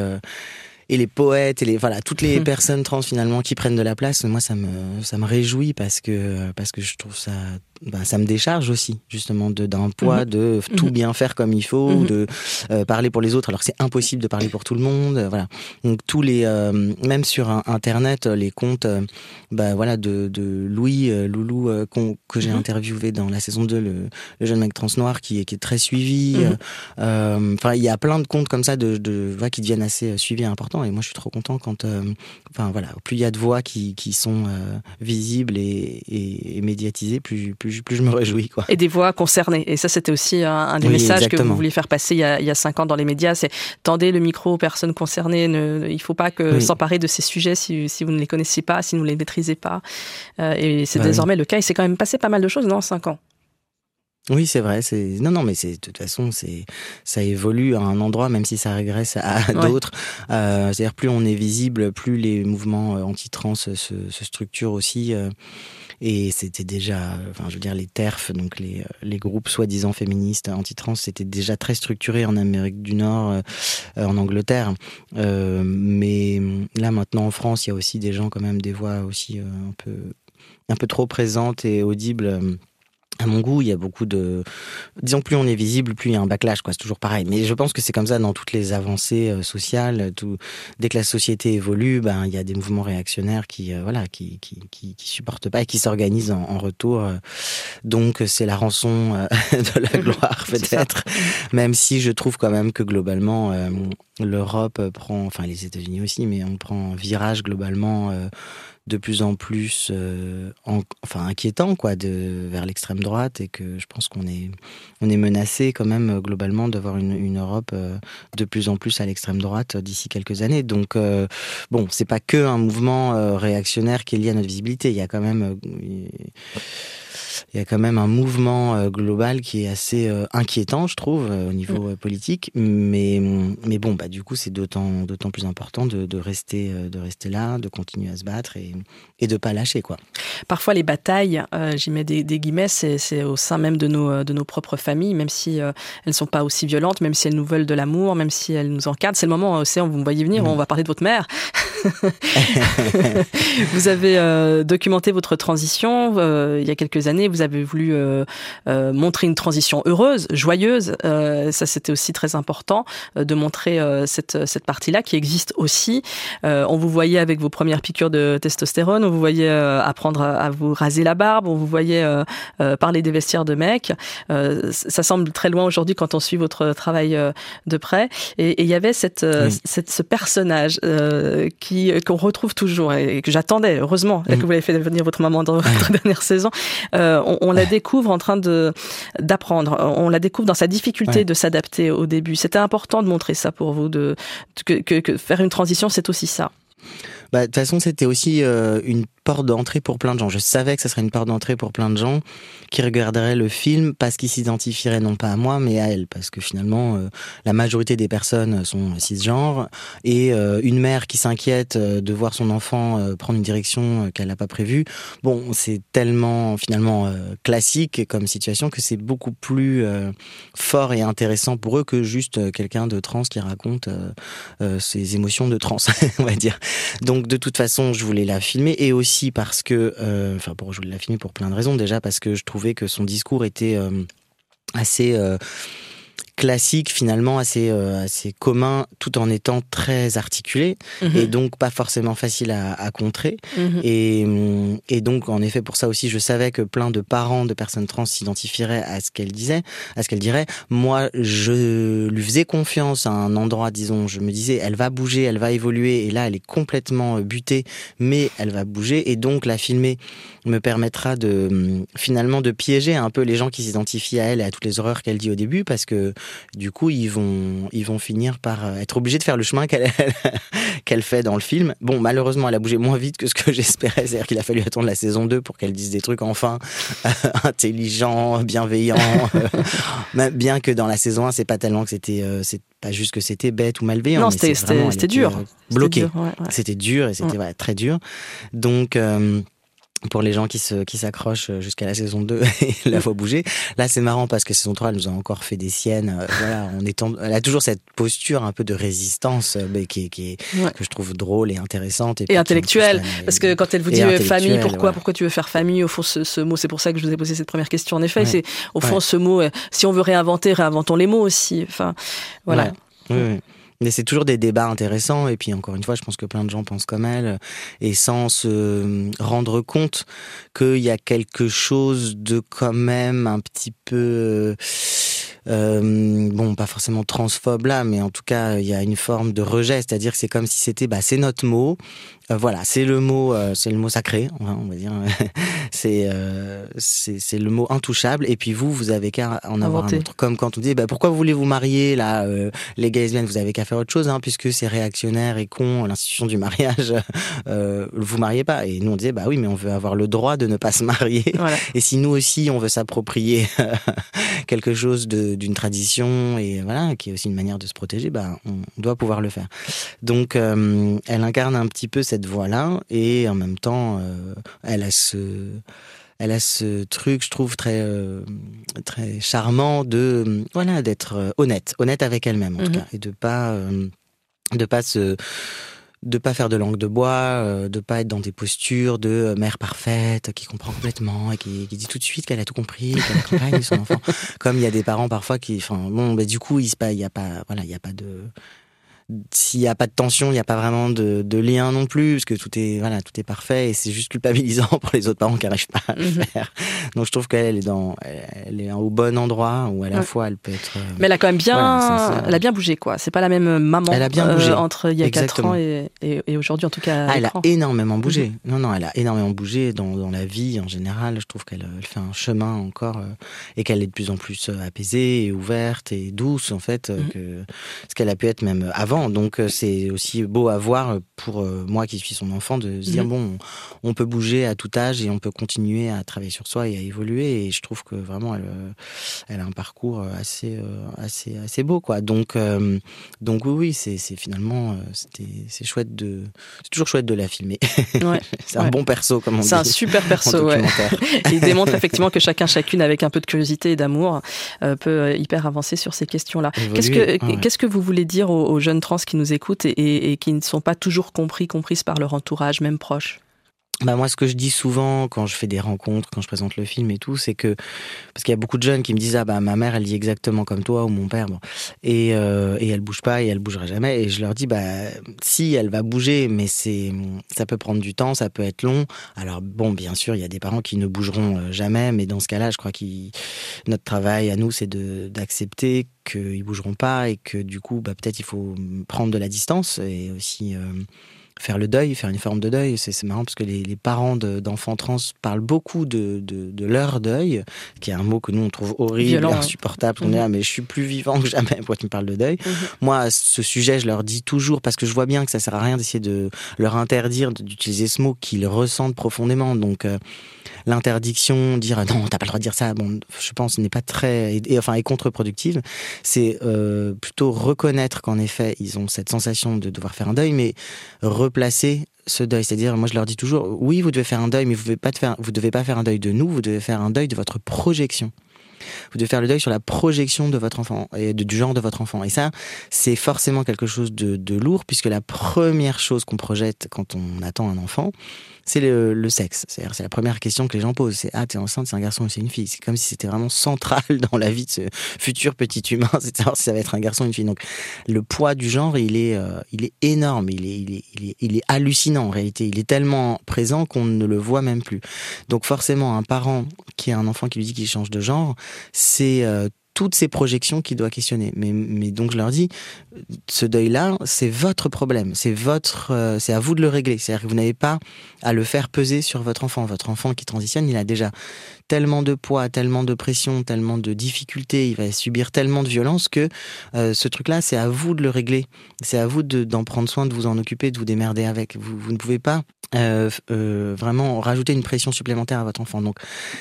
et les poètes et les voilà toutes les Mhm. personnes trans finalement qui prennent de la place moi ça me ça me réjouit parce que parce que je trouve ça bah, ça me décharge aussi justement d'un poids Mhm. de tout Mhm. bien faire comme il faut Mhm. de euh, parler pour les autres alors que c'est impossible de parler pour tout le monde euh, voilà donc tous les euh, même sur internet les comptes bah voilà de, de Louis Loulou qu'on- que j'ai interviewé dans la saison 2 le, le jeune mec trans noir qui est qui est très suivi enfin il y a plein de comptes comme ça de, de voilà, qui deviennent assez suivis et importants et moi je suis trop content quand enfin voilà plus il y a de voix qui, qui sont visibles et, et, et médiatisées plus, plus plus je me réjouis quoi Et des voix concernées. Et ça, c'était aussi un, un des Oui, messages que vous vouliez faire passer il y, a, il y a cinq ans dans les médias. C'est tendez le micro aux personnes concernées. Ne, il ne faut pas que Oui. s'emparer de ces sujets si, si vous ne les connaissez pas, si vous ne les maîtrisez pas. Euh, et c'est Bah oui. désormais le cas. Et c'est quand même passé pas mal de choses, en cinq ans? Oui, c'est vrai. C'est non, non, mais c'est de toute façon, c'est ça évolue à un endroit, même si ça régresse à d'autres. Euh, C'est-à-dire plus on est visible, plus les mouvements euh, anti-trans se, se, structurent aussi. Euh, et c'était déjà, enfin, je veux dire, les TERF, donc les, euh, les groupes soi-disant féministes anti-trans, c'était déjà très structuré en Amérique du Nord, en Angleterre. mais là, maintenant, en France, il y a aussi des gens, quand même, des voix aussi un peu, un peu trop présentes et audibles à mon goût, il y a beaucoup de. Disons, plus on est visible, plus il y a un backlash, quoi. C'est toujours pareil. Mais je pense que c'est comme ça dans toutes les avancées euh, sociales. Tout... Dès que la société évolue, ben, il y a des mouvements réactionnaires qui, euh, voilà, qui, qui, qui, qui, supportent pas et qui s'organisent en, en, retour. Euh. Donc, c'est la rançon de la gloire, peut-être. Même si je trouve quand même que globalement, l'Europe prend, enfin, les États-Unis aussi, mais on prend un virage globalement de plus en plus euh, enfin inquiétant quoi de vers l'extrême droite et que je pense qu'on est on est menacé quand même euh, globalement d'avoir une, une, Europe euh, de plus en plus à l'extrême droite d'ici quelques années. Donc bon c'est pas que un mouvement réactionnaire qui est lié à notre visibilité. Il y a quand même il y a quand même un mouvement euh, global qui est assez euh, inquiétant, je trouve, euh, au niveau mm. politique. Mais, mais bon, bah, du coup, c'est d'autant, d'autant plus important de, de, rester, de rester là, de continuer à se battre et, et de pas lâcher, quoi. Parfois, les batailles, j'y mets des, des guillemets, c'est, c'est au sein même de nos, de nos propres familles, même si elles ne sont pas aussi violentes, même si elles nous veulent de l'amour, même si elles nous encadrent. C'est le moment, c'est, vous me voyez venir, mm. on va parler de votre mère. vous avez documenté votre transition il y a quelques années vous avez voulu euh, euh, montrer une transition heureuse, joyeuse. Euh, ça, c'était aussi très important de montrer cette, cette partie-là qui existe aussi. on vous voyait avec vos premières piqûres de testostérone, on vous voyait apprendre à, vous raser la barbe, on vous voyait parler des vestiaires de mecs. ça semble très loin aujourd'hui quand on suit votre travail de près. Et il y avait cette, cette, ce personnage qui qu'on retrouve toujours et que j'attendais, heureusement, que vous l'avez fait devenir votre maman dans votre dernière saison on, la découvre en train de d'apprendre. On la découvre dans sa difficulté de s'adapter au début. C'était important de montrer ça pour vous, de que, que faire une transition, c'est aussi ça. Bah, de toute façon, c'était aussi euh, une porte d'entrée pour plein de gens. Je savais que ça serait une porte d'entrée pour plein de gens qui regarderaient le film parce qu'ils s'identifieraient non pas à moi, mais à elle. Parce que finalement, euh, la majorité des personnes sont cisgenres. Et euh, une mère qui s'inquiète de voir son enfant prendre une direction qu'elle n'a pas prévue, bon, c'est tellement finalement classique comme situation que c'est beaucoup plus fort et intéressant pour eux que juste quelqu'un de trans qui raconte ses émotions de trans, on va dire. Donc de toute façon, je voulais la filmer et aussi parce que, euh, enfin, je voulais la filmer pour plein de raisons. Déjà parce que je trouvais que son discours était euh, assez euh, classique finalement assez euh, assez commun tout en étant très articulé mhm. et donc pas forcément facile à, à contrer mhm. et, et donc en effet pour ça aussi je savais que plein de parents de personnes trans s'identifieraient à ce qu'elle disait à ce qu'elle dirait moi je lui faisais confiance à un endroit disons je me disais elle va bouger elle va évoluer et là elle est complètement butée mais elle va bouger et donc la filmer me permettra de finalement de piéger un peu les gens qui s'identifient à elle et à toutes les horreurs qu'elle dit au début parce que du coup ils vont ils vont finir par euh, être obligés de faire le chemin qu'elle qu'elle fait dans le film. Bon malheureusement elle a bougé moins vite que ce que j'espérais, c'est-à-dire qu'il a fallu attendre la saison 2 pour qu'elle dise des trucs enfin intelligents, bienveillants, bien que dans la saison 1 c'est pas tellement que c'était euh, c'est pas juste que c'était bête ou malveillant. Non, c'était dur. Euh, bloqué. C'était dur, et c'était ouais. très dur. Donc, pour les gens qui se qui s'accrochent jusqu'à la saison 2 et la voient bouger. Là, c'est marrant parce que saison 3, elle nous a encore fait des siennes. Euh, voilà, on est elle a toujours cette posture un peu de résistance euh, mais qui, qui que je trouve drôle et intéressante et, intellectuelle parce que quand elle vous dit euh, famille, pourquoi pourquoi tu veux faire famille au fond ce, ce mot, c'est pour ça que je vous ai posé cette première question. En effet, c'est au fond ce mot si on veut réinventer, réinventons les mots aussi. Enfin, voilà. Oui, mais c'est toujours des débats intéressants. Et puis, encore une fois, je pense que plein de gens pensent comme elle. Et sans se rendre compte qu'il y a quelque chose de quand même un petit peu euh, bon, pas forcément transphobe là, mais en tout cas, il y a une forme de rejet, c'est-à-dire que c'est comme si c'était, bah, c'est notre mot, euh, voilà, c'est le mot, euh, c'est le mot sacré, on va dire, c'est euh, c'est le mot intouchable. Et puis vous, vous avez qu'à en avoir un autre. Comme quand on dit, bah, pourquoi voulez vous marier là, les gays lesbiennes, vous avez qu'à faire autre chose, hein, puisque c'est réactionnaire et con, l'institution du mariage, vous mariez pas. Et nous on disait, bah oui, mais on veut avoir le droit de ne pas se marier. Et si nous aussi on veut s'approprier quelque chose d'une tradition et voilà, qui est aussi une manière de se protéger, bah on doit pouvoir le faire. Donc elle incarne un petit peu cette voie-là et en même temps, euh, elle a ce, elle a ce truc, je trouve très euh, très charmant de voilà d'être euh, honnête, honnête avec elle-même en tout mhm. cas, et de pas de pas se de pas faire de langue de bois, de pas être dans des postures de mère parfaite qui comprend complètement et qui, dit tout de suite qu'elle a tout compris, qu'elle accompagne son enfant. Comme il y a des parents parfois qui, enfin bon, bah, du coup il il y a pas, voilà, il y a pas de s'il n'y a pas de tension, il n'y a pas vraiment de, de, lien non plus, parce que tout est voilà, tout est parfait et c'est juste culpabilisant pour les autres parents qui n'arrivent pas à le mhm. faire. Donc je trouve qu'elle est dans, elle est au bon endroit où à la fois elle peut être. Euh, Mais elle a quand même bien, elle a bien bougé quoi. C'est pas la même maman. Elle a bien bougé euh, entre il y a 4 ans et, et, aujourd'hui en tout cas. Ah, elle a énormément bougé. Mhm. Non non, elle a énormément bougé dans, dans la vie en général. Je trouve qu'elle fait un chemin encore euh, et qu'elle est de plus en plus apaisée et ouverte et douce en fait mhm. que ce qu'elle a pu être même avant donc euh, c'est aussi beau à voir pour euh, moi qui suis son enfant de se dire mhm. bon, on peut bouger à tout âge et on peut continuer à travailler sur soi et à évoluer. Et je trouve que vraiment elle, euh, elle a un parcours assez assez assez beau quoi. Donc donc oui oui c'est finalement c'était c'est chouette de c'est toujours chouette de la filmer. c'est un bon perso comme on dit. C'est un super perso. Ouais. Il démontre effectivement que chacun chacune avec un peu de curiosité et d'amour peut hyper avancer sur ces questions là. Qu'est-ce que qu'est-ce que vous voulez dire aux, aux jeunes trans qui nous écoutent et, qui ne sont pas toujours compris, comprises par leur entourage, même proche bah moi, ce que je dis souvent quand je fais des rencontres, quand je présente le film et tout, c'est que parce qu'il y a beaucoup de jeunes qui me disent ah bah ma mère elle dit exactement comme toi ou mon père bon et euh, et elle bouge pas et elle bougera jamais et je leur dis bah si elle va bouger mais c'est ça peut prendre du temps, ça peut être long. Alors bon bien sûr il y a des parents qui ne bougeront euh, jamais mais dans ce cas-là je crois que notre travail à nous c'est de d'accepter qu'ils bougeront pas et que du coup, bah, peut-être il faut prendre de la distance et aussi euh, faire le deuil, faire une forme de deuil. C'est marrant parce que les, les parents d'enfants trans parlent beaucoup de, de, de, leur deuil, qui est un mot que nous on trouve horrible, insupportable. On est là, mhm. mais je suis plus vivant que jamais. Pourquoi tu me parles de deuil mhm. Moi, ce sujet, je leur dis toujours parce que je vois bien que ça sert à rien d'essayer de leur interdire d'utiliser ce mot qu'ils ressentent profondément. Donc euh, l'interdiction, dire non, t'as pas le droit de dire ça, bon, je pense n'est pas très, et, enfin, est contre-productive. C'est euh, plutôt reconnaître qu'en effet, ils ont cette sensation de devoir faire un deuil, mais replacer ce deuil. C'est-à-dire, moi, je leur dis toujours, oui, vous devez faire un deuil, mais vous devez pas faire, devez pas faire un deuil de nous, vous devez faire un deuil de votre projection. Vous devez faire le deuil sur la projection de votre enfant et du genre de votre enfant. Et ça, c'est forcément quelque chose de, de lourd puisque la première chose qu'on projette quand on attend un enfant, c'est le, sexe. C'est la première question que les gens posent. C'est ah t'es enceinte, c'est un garçon ou c'est une fille. C'est comme si c'était vraiment central dans la vie de ce futur petit humain, c'est de savoir si ça va être un garçon ou une fille. Donc le poids du genre, il est, euh, il est énorme, il est, il est, il est hallucinant en réalité. Il est tellement présent qu'on ne le voit même plus. Donc forcément, un parent qui a un enfant qui lui dit qu'il change de genre, c'est euh, toutes ces projections qu'il doit questionner. Mais, donc je leur dis, ce deuil-là, c'est votre problème, c'est votre, euh, c'est à vous de le régler. C'est-à-dire que vous n'avez pas à le faire peser sur votre enfant. Votre enfant qui transitionne, il a déjà tellement de poids, tellement de pression, tellement de difficultés, il va subir tellement de violence que euh, ce truc-là, c'est à vous de le régler. C'est à vous d'en prendre soin, de vous en occuper, de vous démerder avec. Vous, vous ne pouvez pas euh, euh, vraiment rajouter une pression supplémentaire à votre enfant. Donc,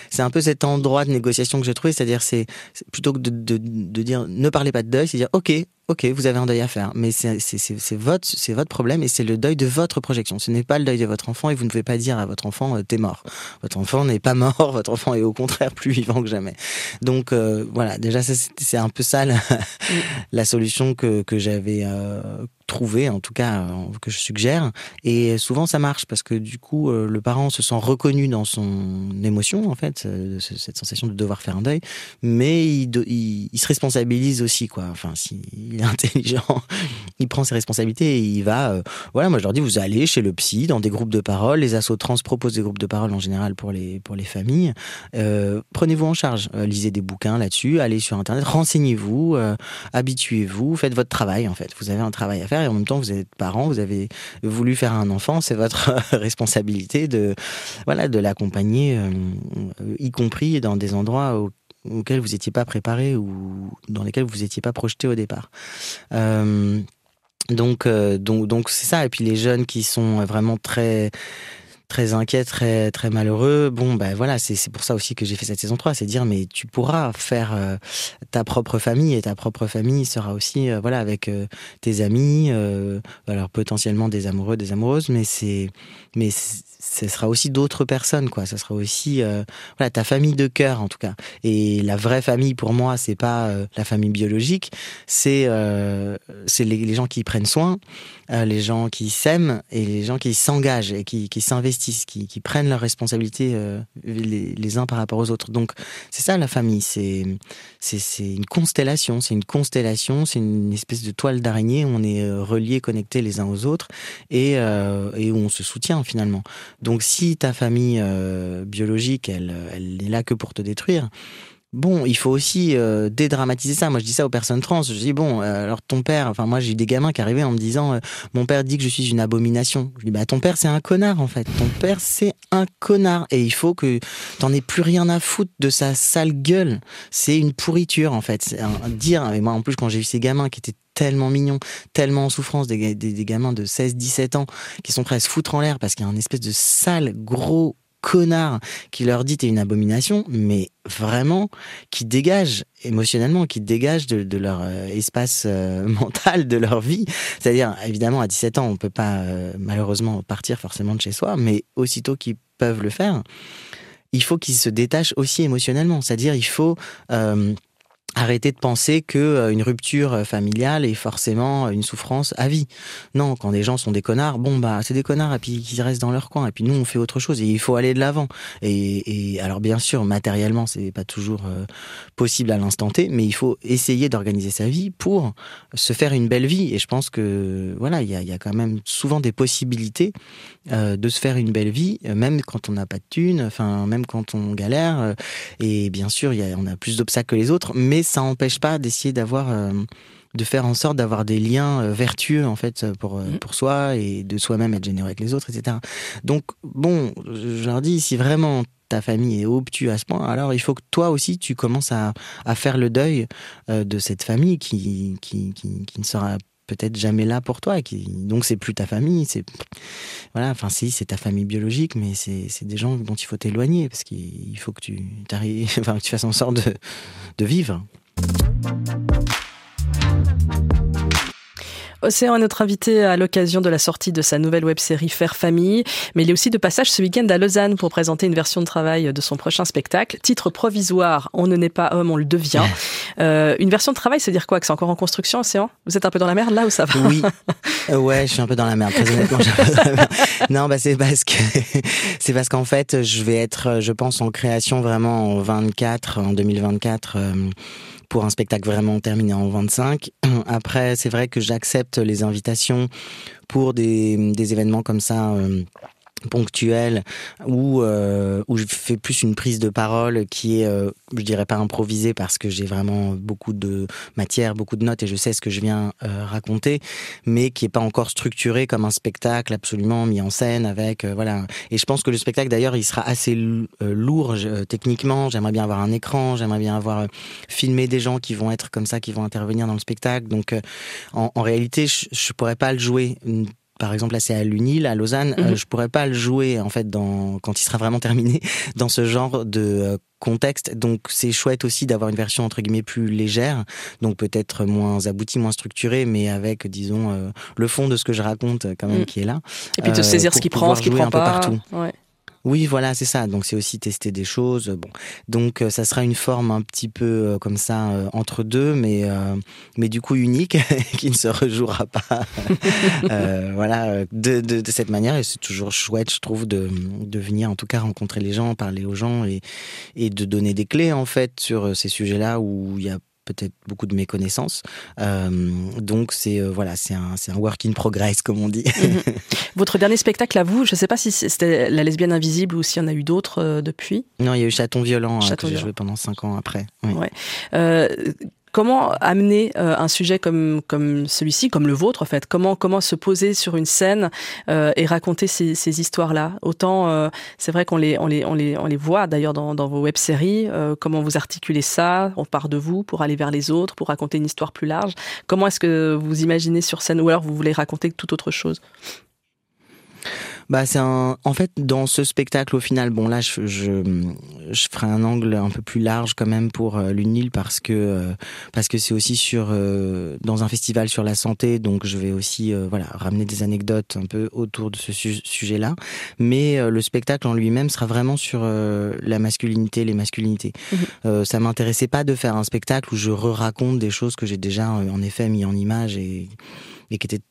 c'est un peu cet endroit de négociation que j'ai trouvé, c'est-à-dire c'est plutôt que de, de, de, dire ne parlez pas de deuil, c'est dire ok, ok, vous avez un deuil à faire, mais c'est votre, votre problème et c'est le deuil de votre projection. Ce n'est pas le deuil de votre enfant et vous ne pouvez pas dire à votre enfant euh, t'es mort. Votre enfant n'est pas mort, votre enfant est au contraire plus vivant que jamais. Donc euh, voilà, déjà c'est un peu ça la, la solution que, que j'avais euh, trouvé, en tout cas euh, que je suggère. Et souvent ça marche parce que du coup euh, le parent se sent reconnu dans son émotion en fait, cette sensation de devoir faire un deuil, mais il, se responsabilise aussi quoi. Enfin, si, il est intelligent, il prend ses responsabilités et il va. voilà, moi je leur dis vous allez chez le psy dans des groupes de parole. Les assos trans proposent des groupes de parole en général pour les pour les familles. Prenez-vous en charge, lisez des bouquins là-dessus, allez sur internet, renseignez-vous, habituez-vous, faites votre travail en fait. Vous avez un travail à faire et en même temps vous êtes parent, vous avez voulu faire un enfant, c'est votre responsabilité de l'accompagner, y compris dans des endroits auxquels vous n'étiez pas préparé ou dans lesquels vous n'étiez pas projeté au départ. Euh, euh, donc c'est ça. Et puis les jeunes qui sont vraiment très très inquiets, très très malheureux. Bon, ben voilà, c'est pour ça aussi que j'ai fait cette saison 3, c'est dire mais tu pourras faire euh, ta propre famille et ta propre famille sera aussi voilà avec tes amis, alors potentiellement des amoureux, des amoureuses, mais c'est mais ce sera aussi d'autres personnes, quoi. Ça sera aussi euh, ta famille de cœur, en tout cas. Et la vraie famille, pour moi, c'est pas euh, la famille biologique, c'est euh, les, gens qui prennent soin, les gens qui s'aiment et les gens qui s'engagent et qui, s'investissent, qui, prennent leurs responsabilités les, uns par rapport aux autres. Donc c'est ça la famille, c'est une constellation, c'est une constellation, c'est une espèce de toile d'araignée. On est reliés, connectés les uns aux autres et et où on se soutient finalement. Donc si ta famille euh, biologique, elle, elle là que pour te détruire, Bon, il faut aussi euh, dédramatiser ça. Moi, je dis ça aux personnes trans. Je dis bon, euh, alors ton père. Enfin, moi, j'ai eu des gamins qui arrivaient en me disant, mon père dit que je suis une abomination. Je dis bah ton père c'est un connard en fait. Ton père c'est un connard et il faut que t'en aies plus rien à foutre de sa sale gueule. C'est une pourriture en fait. C'est un, dire. Et moi, en plus, quand j'ai vu ces gamins qui étaient tellement mignons, tellement en souffrance, des, des, gamins de 16-17 ans qui sont prêts à se foutre en l'air parce qu'il y a un espèce de sale, gros connard qui leur dit t'es une abomination, mais vraiment qui dégage émotionnellement, qui dégage de, leur euh, espace euh, mental, de leur vie. C'est-à-dire, évidemment, à 17 ans, on peut pas euh, malheureusement partir forcément de chez soi, mais aussitôt qu'ils peuvent le faire, il faut qu'ils se détachent aussi émotionnellement. C'est-à-dire, il faut arrêter de penser que euh, une rupture euh, familiale est forcément une souffrance à vie. Non, quand des gens sont des connards, bon bah c'est des connards et puis qu'ils restent dans leur coin et puis nous on fait autre chose et il faut aller de l'avant. Et, et, alors bien sûr matériellement c'est pas toujours euh, possible à l'instant T, mais il faut essayer d'organiser sa vie pour se faire une belle vie. Et je pense que voilà il y a, quand même souvent des possibilités euh, de se faire une belle vie, même quand on n'a pas de thunes, enfin même quand on galère. et bien sûr on a plus d'obstacles que les autres, mais ça n'empêche pas d'essayer d'avoir euh, de faire en sorte d'avoir des liens euh, vertueux en fait pour euh, mm. pour soi et de soi-même être généreux avec les autres etc donc bon je leur dis si vraiment ta famille est obtue à ce point alors il faut que toi aussi tu commences à, à faire le deuil de cette famille qui qui, qui, qui ne sera peut-être jamais là pour toi qui donc c'est plus ta famille c'est voilà enfin si c'est ta famille biologique mais c'est des gens dont il faut t'éloigner parce qu'il faut que tu arrives enfin que tu fasses en sorte de, de vivre Océan est notre invité à l'occasion de la sortie de sa nouvelle web-série Faire Famille, mais il est aussi de passage ce week-end à Lausanne pour présenter une version de travail de son prochain spectacle. Titre provisoire, On ne naît pas homme, on le devient. Euh, une version de travail, c'est dire quoi? Que c'est encore en construction, Océan Vous êtes un peu dans la merde là ou ça va? Oui, euh, ouais, je suis un peu dans la merde, très honnêtement. non, bah c'est parce que c'est parce qu'en fait, je vais être, je pense, en création vraiment en 24, en 2024 pour un spectacle vraiment terminé en 25. Après, c'est vrai que j'accepte les invitations pour des, événements comme ça. Euh, ponctuel où euh, où je fais plus une prise de parole qui est euh, je dirais pas improvisée parce que j'ai vraiment beaucoup de matière beaucoup de notes et je sais ce que je viens euh, raconter mais qui est pas encore structuré comme un spectacle absolument mis en scène avec euh, voilà. Et je pense que le spectacle d'ailleurs il sera assez euh, lourd techniquement. J'aimerais bien avoir un écran j'aimerais bien avoir filmé des gens qui vont être comme ça qui vont intervenir dans le spectacle. Donc en, en réalité je, je pourrais pas le jouer par exemple là c'est à l'UNIL à Lausanne, mhm. je pourrais pas le jouer en fait dans quand il sera vraiment terminé dans ce genre de euh, contexte. Donc c'est chouette aussi d'avoir une version entre guillemets plus légère, donc peut-être moins aboutie, moins structurée, mais avec disons euh, le fond de ce que je raconte quand même mm. qui est là. Et puis de saisir ce qui prend, ce qui prend pas. Partout. Ouais. Oui, voilà, c'est ça. Donc c'est aussi tester des choses. Bon, donc euh, ça sera une forme un petit peu euh, comme ça euh, entre deux, mais mais du coup unique, qui ne se rejouera pas. voilà, de, de, cette manière. Et c'est toujours chouette, je trouve, de, de venir en tout cas rencontrer les gens, parler aux gens et et de donner des clés en fait sur ces sujets-là où il y a peut-être beaucoup de méconnaissances. Euh, donc c'est euh, voilà, c'est un, un work in progress comme on dit. Mhm. Votre dernier spectacle à vous, je ne sais pas si c'était La lesbienne invisible ou s'il y en a eu d'autres euh, depuis? Non, il y a eu Chaton violent Chaton que j'ai joué pendant cinq ans après. Oui. Ouais. Comment amener euh, un sujet comme comme celui-ci, comme le vôtre en fait? Comment comment se poser sur une scène euh, et raconter ces, histoires-là? Autant euh, c'est vrai qu'on les on les on les on les voit d'ailleurs dans, dans vos web-séries. comment vous articulez ça? On part de vous pour aller vers les autres, pour raconter une histoire plus large. Comment est-ce que vous imaginez sur scène? Ou alors vous voulez raconter toute autre chose? Bah c'est un. En fait, dans ce spectacle, au final, bon là, je je, je ferai un angle un peu plus large quand même pour euh, l'UNIL parce que euh, parce que c'est aussi sur euh, dans un festival sur la santé, donc je vais aussi euh, voilà ramener des anecdotes un peu autour de ce su- sujet-là. Mais euh, le spectacle en lui-même sera vraiment sur euh, la masculinité, les masculinités. Euh, ça m'intéressait pas de faire un spectacle où je re-raconte des choses que j'ai déjà en effet mis en image et et qui étaient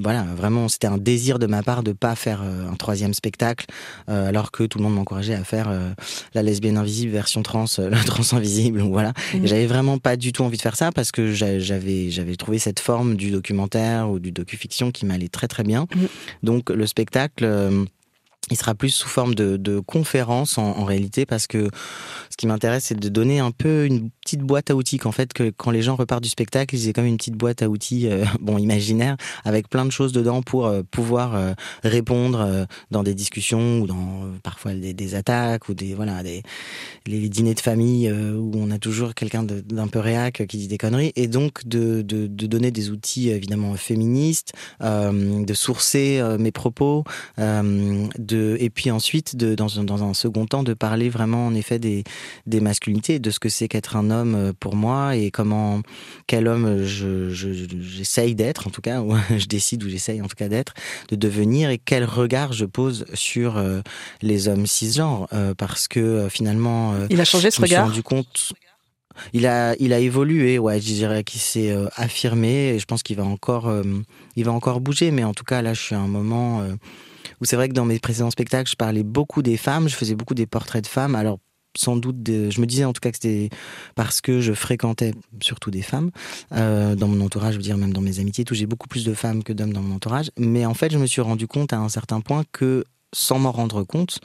voilà, vraiment, c'était un désir de ma part de pas faire euh, un troisième spectacle, euh, alors que tout le monde m'encourageait à faire euh, la lesbienne invisible version trans, euh, le trans invisible, voilà. Et J'avais vraiment pas du tout envie de faire ça parce que j'a- j'avais j'avais trouvé cette forme du documentaire ou du docu-fiction qui m'allait très très bien. Mhm. Donc le spectacle. il sera plus sous forme de, de conférence en, en réalité parce que ce qui m'intéresse c'est de donner un peu une petite boîte à outils qu'en fait que quand les gens repartent du spectacle ils aient comme une petite boîte à outils euh, bon imaginaire avec plein de choses dedans pour euh, pouvoir euh, répondre dans des discussions ou dans parfois des, attaques ou des voilà des les dîners de famille où on a toujours quelqu'un d'un peu réac qui dit des conneries. Et donc de, de, donner des outils évidemment féministes de sourcer mes propos de et puis ensuite de dans un, dans un second temps de parler vraiment en effet des des masculinités de ce que c'est qu'être un homme euh, pour moi et comment quel homme je je- je- j'essaye d'être en tout cas ou je décide ou j'essaye en tout cas d'être de devenir et quel regard je pose sur euh, les hommes cisgenres euh, parce que euh, finalement Il a changé ce je me suis regard rendu compte il a, il a évolué, ouais, je dirais qu'il s'est affirmé et je pense qu'il va encore, il va encore bouger. Mais en tout cas, là, je suis à un moment où c'est vrai que dans mes précédents spectacles, je parlais beaucoup des femmes, je faisais beaucoup des portraits de femmes. Alors, sans doute, je me disais en tout cas que c'était parce que je fréquentais surtout des femmes euh, dans mon entourage, je veux dire même dans mes amitiés, tout. J'ai beaucoup plus de femmes que d'hommes dans mon entourage. Mais en fait, je me suis rendu compte à un certain point que sans m'en rendre compte,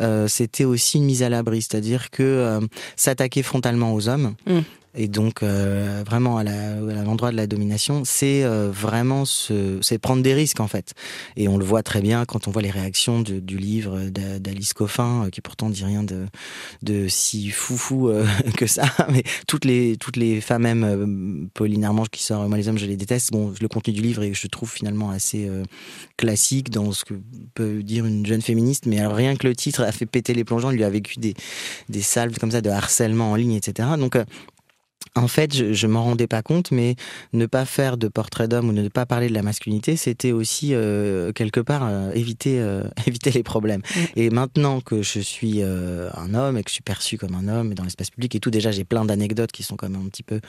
euh, c'était aussi une mise à l'abri, c'est-à-dire que euh, s'attaquer frontalement aux hommes, Mm. Et donc euh, vraiment à l'endroit de la domination, c'est euh, vraiment c'est prendre des risques en fait. Et on le voit très bien quand on voit les réactions du livre d'A- d'Alice Coffin, euh, qui pourtant dit rien de, si foufou que ça, mais toutes les toutes les femmes même Pauline Armange qui sort Moi les hommes je les déteste. Bon, le contenu du livre est je trouve finalement assez classique dans ce que peut dire une jeune féministe, mais rien que le titre a fait péter les plongeons, il lui a vécu des des salves comme ça de harcèlement en ligne, etc. Donc en fait, je, je m'en rendais pas compte, mais ne pas faire de portrait d'homme ou ne pas parler de la masculinité, c'était aussi euh, quelque part euh, éviter euh, éviter les problèmes. Et maintenant que je suis euh, un homme et que je suis perçu comme un homme dans l'espace public et tout, déjà j'ai plein d'anecdotes qui sont quand même un petit peu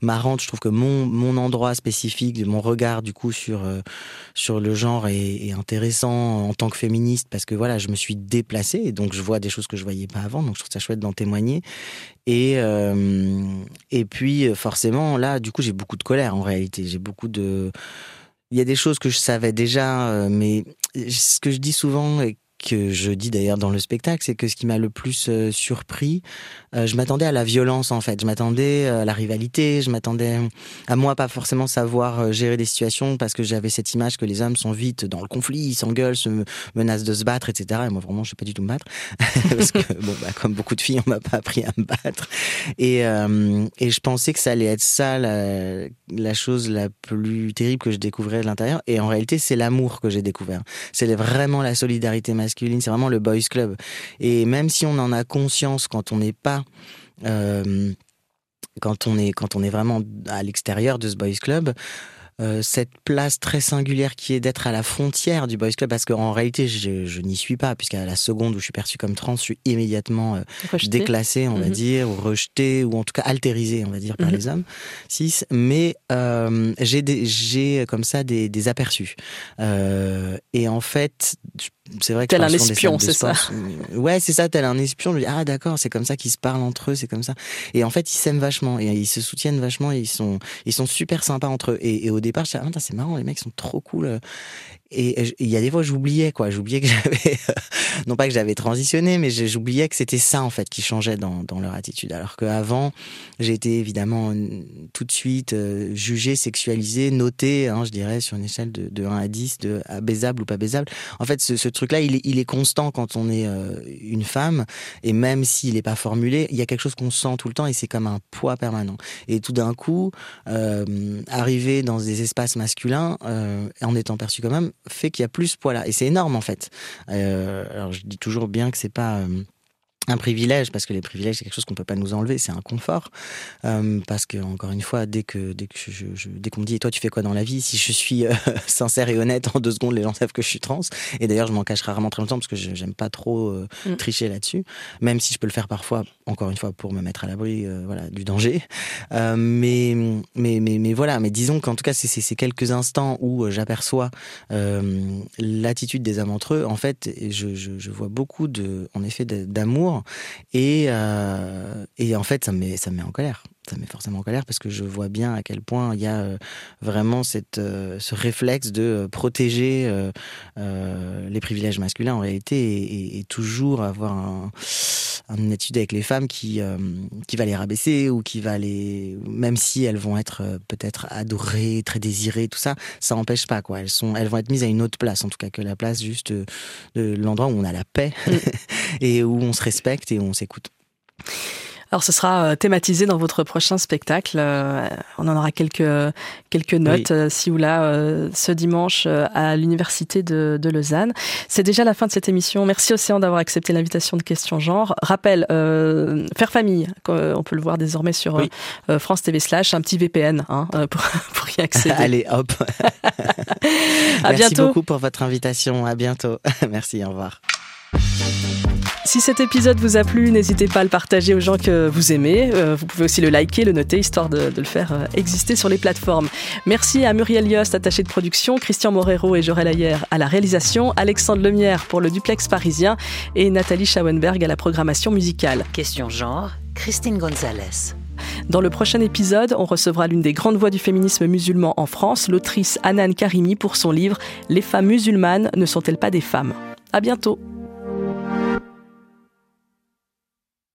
marrantes. Je trouve que mon mon endroit spécifique, mon regard du coup sur euh, sur le genre est, est intéressant en tant que féministe parce que voilà, je me suis déplacée et donc je vois des choses que je voyais pas avant. Donc je trouve ça chouette d'en témoigner. Et, euh, et puis, euh, forcément, là, du coup, j'ai beaucoup de colère en réalité. J'ai beaucoup de. Il y a des choses que je savais déjà, euh, mais ce que je dis souvent que je dis d'ailleurs dans le spectacle, c'est que ce qui m'a le plus euh, surpris, euh, je m'attendais à la violence en fait. Je m'attendais euh, à la rivalité, je m'attendais à moi pas forcément savoir gérer des situations parce que j'avais cette image que les hommes sont vite dans le conflit, ils s'engueulent, se me- menacent de se battre, etc. Et moi vraiment, je sais pas du tout me battre parce que bon, bah, comme beaucoup de filles, on m'a pas appris à me battre. Et, et je pensais que ça allait être ça la, la chose la plus terrible que je découvrais de l'intérieur. Et en réalité, c'est l'amour que j'ai découvert. C'est vraiment la solidarité masculine, c'est vraiment le boys club. Et même si on en a conscience quand on n'est pas euh, quand on est quand on est vraiment à l'extérieur de ce boys club. euh, cette place très singulière qui est d'être à la frontière du boys club parce qu'en réalité je, je n'y suis pas puisqu'à la seconde où je suis perçu comme trans je suis immédiatement euh, déclassé on va Mhm. dire ou rejeté ou en tout cas altérisé on va dire par Mhm. les hommes cis mais euh, j'ai comme ça des, des aperçus et en fait je c'est vrai que tel un espion, c'est ça. Ouais, c'est ça, tel un espion. Je me dis, ah d'accord, c'est comme ça qu'ils se parlent entre eux, c'est comme ça. Et en fait, ils s'aiment vachement et ils se soutiennent vachement. Et ils sont, ils sont super sympas entre eux. Et, et au départ, je disais, ah, c'est marrant, les mecs sont trop cool. Et il y a des fois, j'oubliais quoi. J'oubliais que j'avais, non pas que j'avais transitionné, mais j'oubliais que c'était ça en fait qui changeait dans, leur attitude. Alors qu'avant, été évidemment euh, tout de suite euh, jugé, sexualisé, noté, hein, je dirais, sur une échelle de, de 1 à 10, de à baisable ou pas baisable. En fait, ce, truc-là, il est, constant quand on est euh, une femme, et même s'il n'est pas formulé, il y a quelque chose qu'on sent tout le temps, et c'est comme un poids permanent. Et tout d'un coup, euh, arriver dans des espaces masculins, euh, en étant perçu comme homme, fait qu'il y a plus poids-là. Et c'est énorme, en fait. Euh, alors, je dis toujours bien que c'est pas... euh, un privilège parce que les privilèges c'est quelque chose qu'on peut pas nous enlever c'est un confort. Euh, parce que encore une fois dès que dès que je, je- dès qu'on me dit et toi tu fais quoi dans la vie? Si je suis euh, sincère et honnête en deux secondes les gens savent que je suis trans. Et d'ailleurs je m'en cache rarement très longtemps parce que j'aime pas trop euh, Mm. tricher là-dessus. Même si je peux le faire parfois encore une fois pour me mettre à l'abri voilà du danger. Mais, mais mais mais voilà mais disons qu'en tout cas c'est ces quelques instants où j'aperçois l'attitude des hommes entre eux. En fait je, je, je vois beaucoup de en effet de- euh, et en fait ça ça me met en colère ça me met forcément en colère parce que je vois bien à quel point il y a euh, vraiment cette euh, ce réflexe de euh, protéger les privilèges masculins en réalité et, et- et toujours avoir un, une attitude avec les femmes qui qui va les rabaisser ou qui va les même si elles vont être peut-être adorées très désirées tout ça ça n'empêche pas quoi. Elles sont elles vont être mises à une autre place en tout cas que la place juste de l'endroit où on a la paix et où on se respecte et où on s'écoute Alors ce sera euh, thématisé dans votre prochain spectacle. Euh, on en aura quelques quelques notes Oui. euh, ci ou là ce dimanche à l'université de, de Lausanne. C'est déjà la fin de cette émission. Merci Océan d'avoir accepté l'invitation de Question Genre. Rappel, euh, faire famille, on peut le voir désormais sur Oui. France TV slash, un petit VPN hein, pour, pour y accéder. allez hop à merci bientôt. beaucoup pour votre invitation à bientôt merci au revoir Si cet épisode vous a plu, n'hésitez pas à le partager aux gens que vous aimez. Euh, vous pouvez aussi le liker, le noter, histoire de, de le faire euh, exister sur les plateformes. Merci à Muriel Yost, attaché de production, Christian Morero et Jorel Ayer à la réalisation, Alexandre Lemierre pour le duplex parisien et Nathalie Schauenberg à la programmation musicale. Question genre, Christine Gonzalez. Dans le prochain épisode, on recevra l'une des grandes voix du féminisme musulman en France, l'autrice Anan Karimi, pour son livre Les femmes musulmanes ne sont-elles pas des femmes? À bientôt!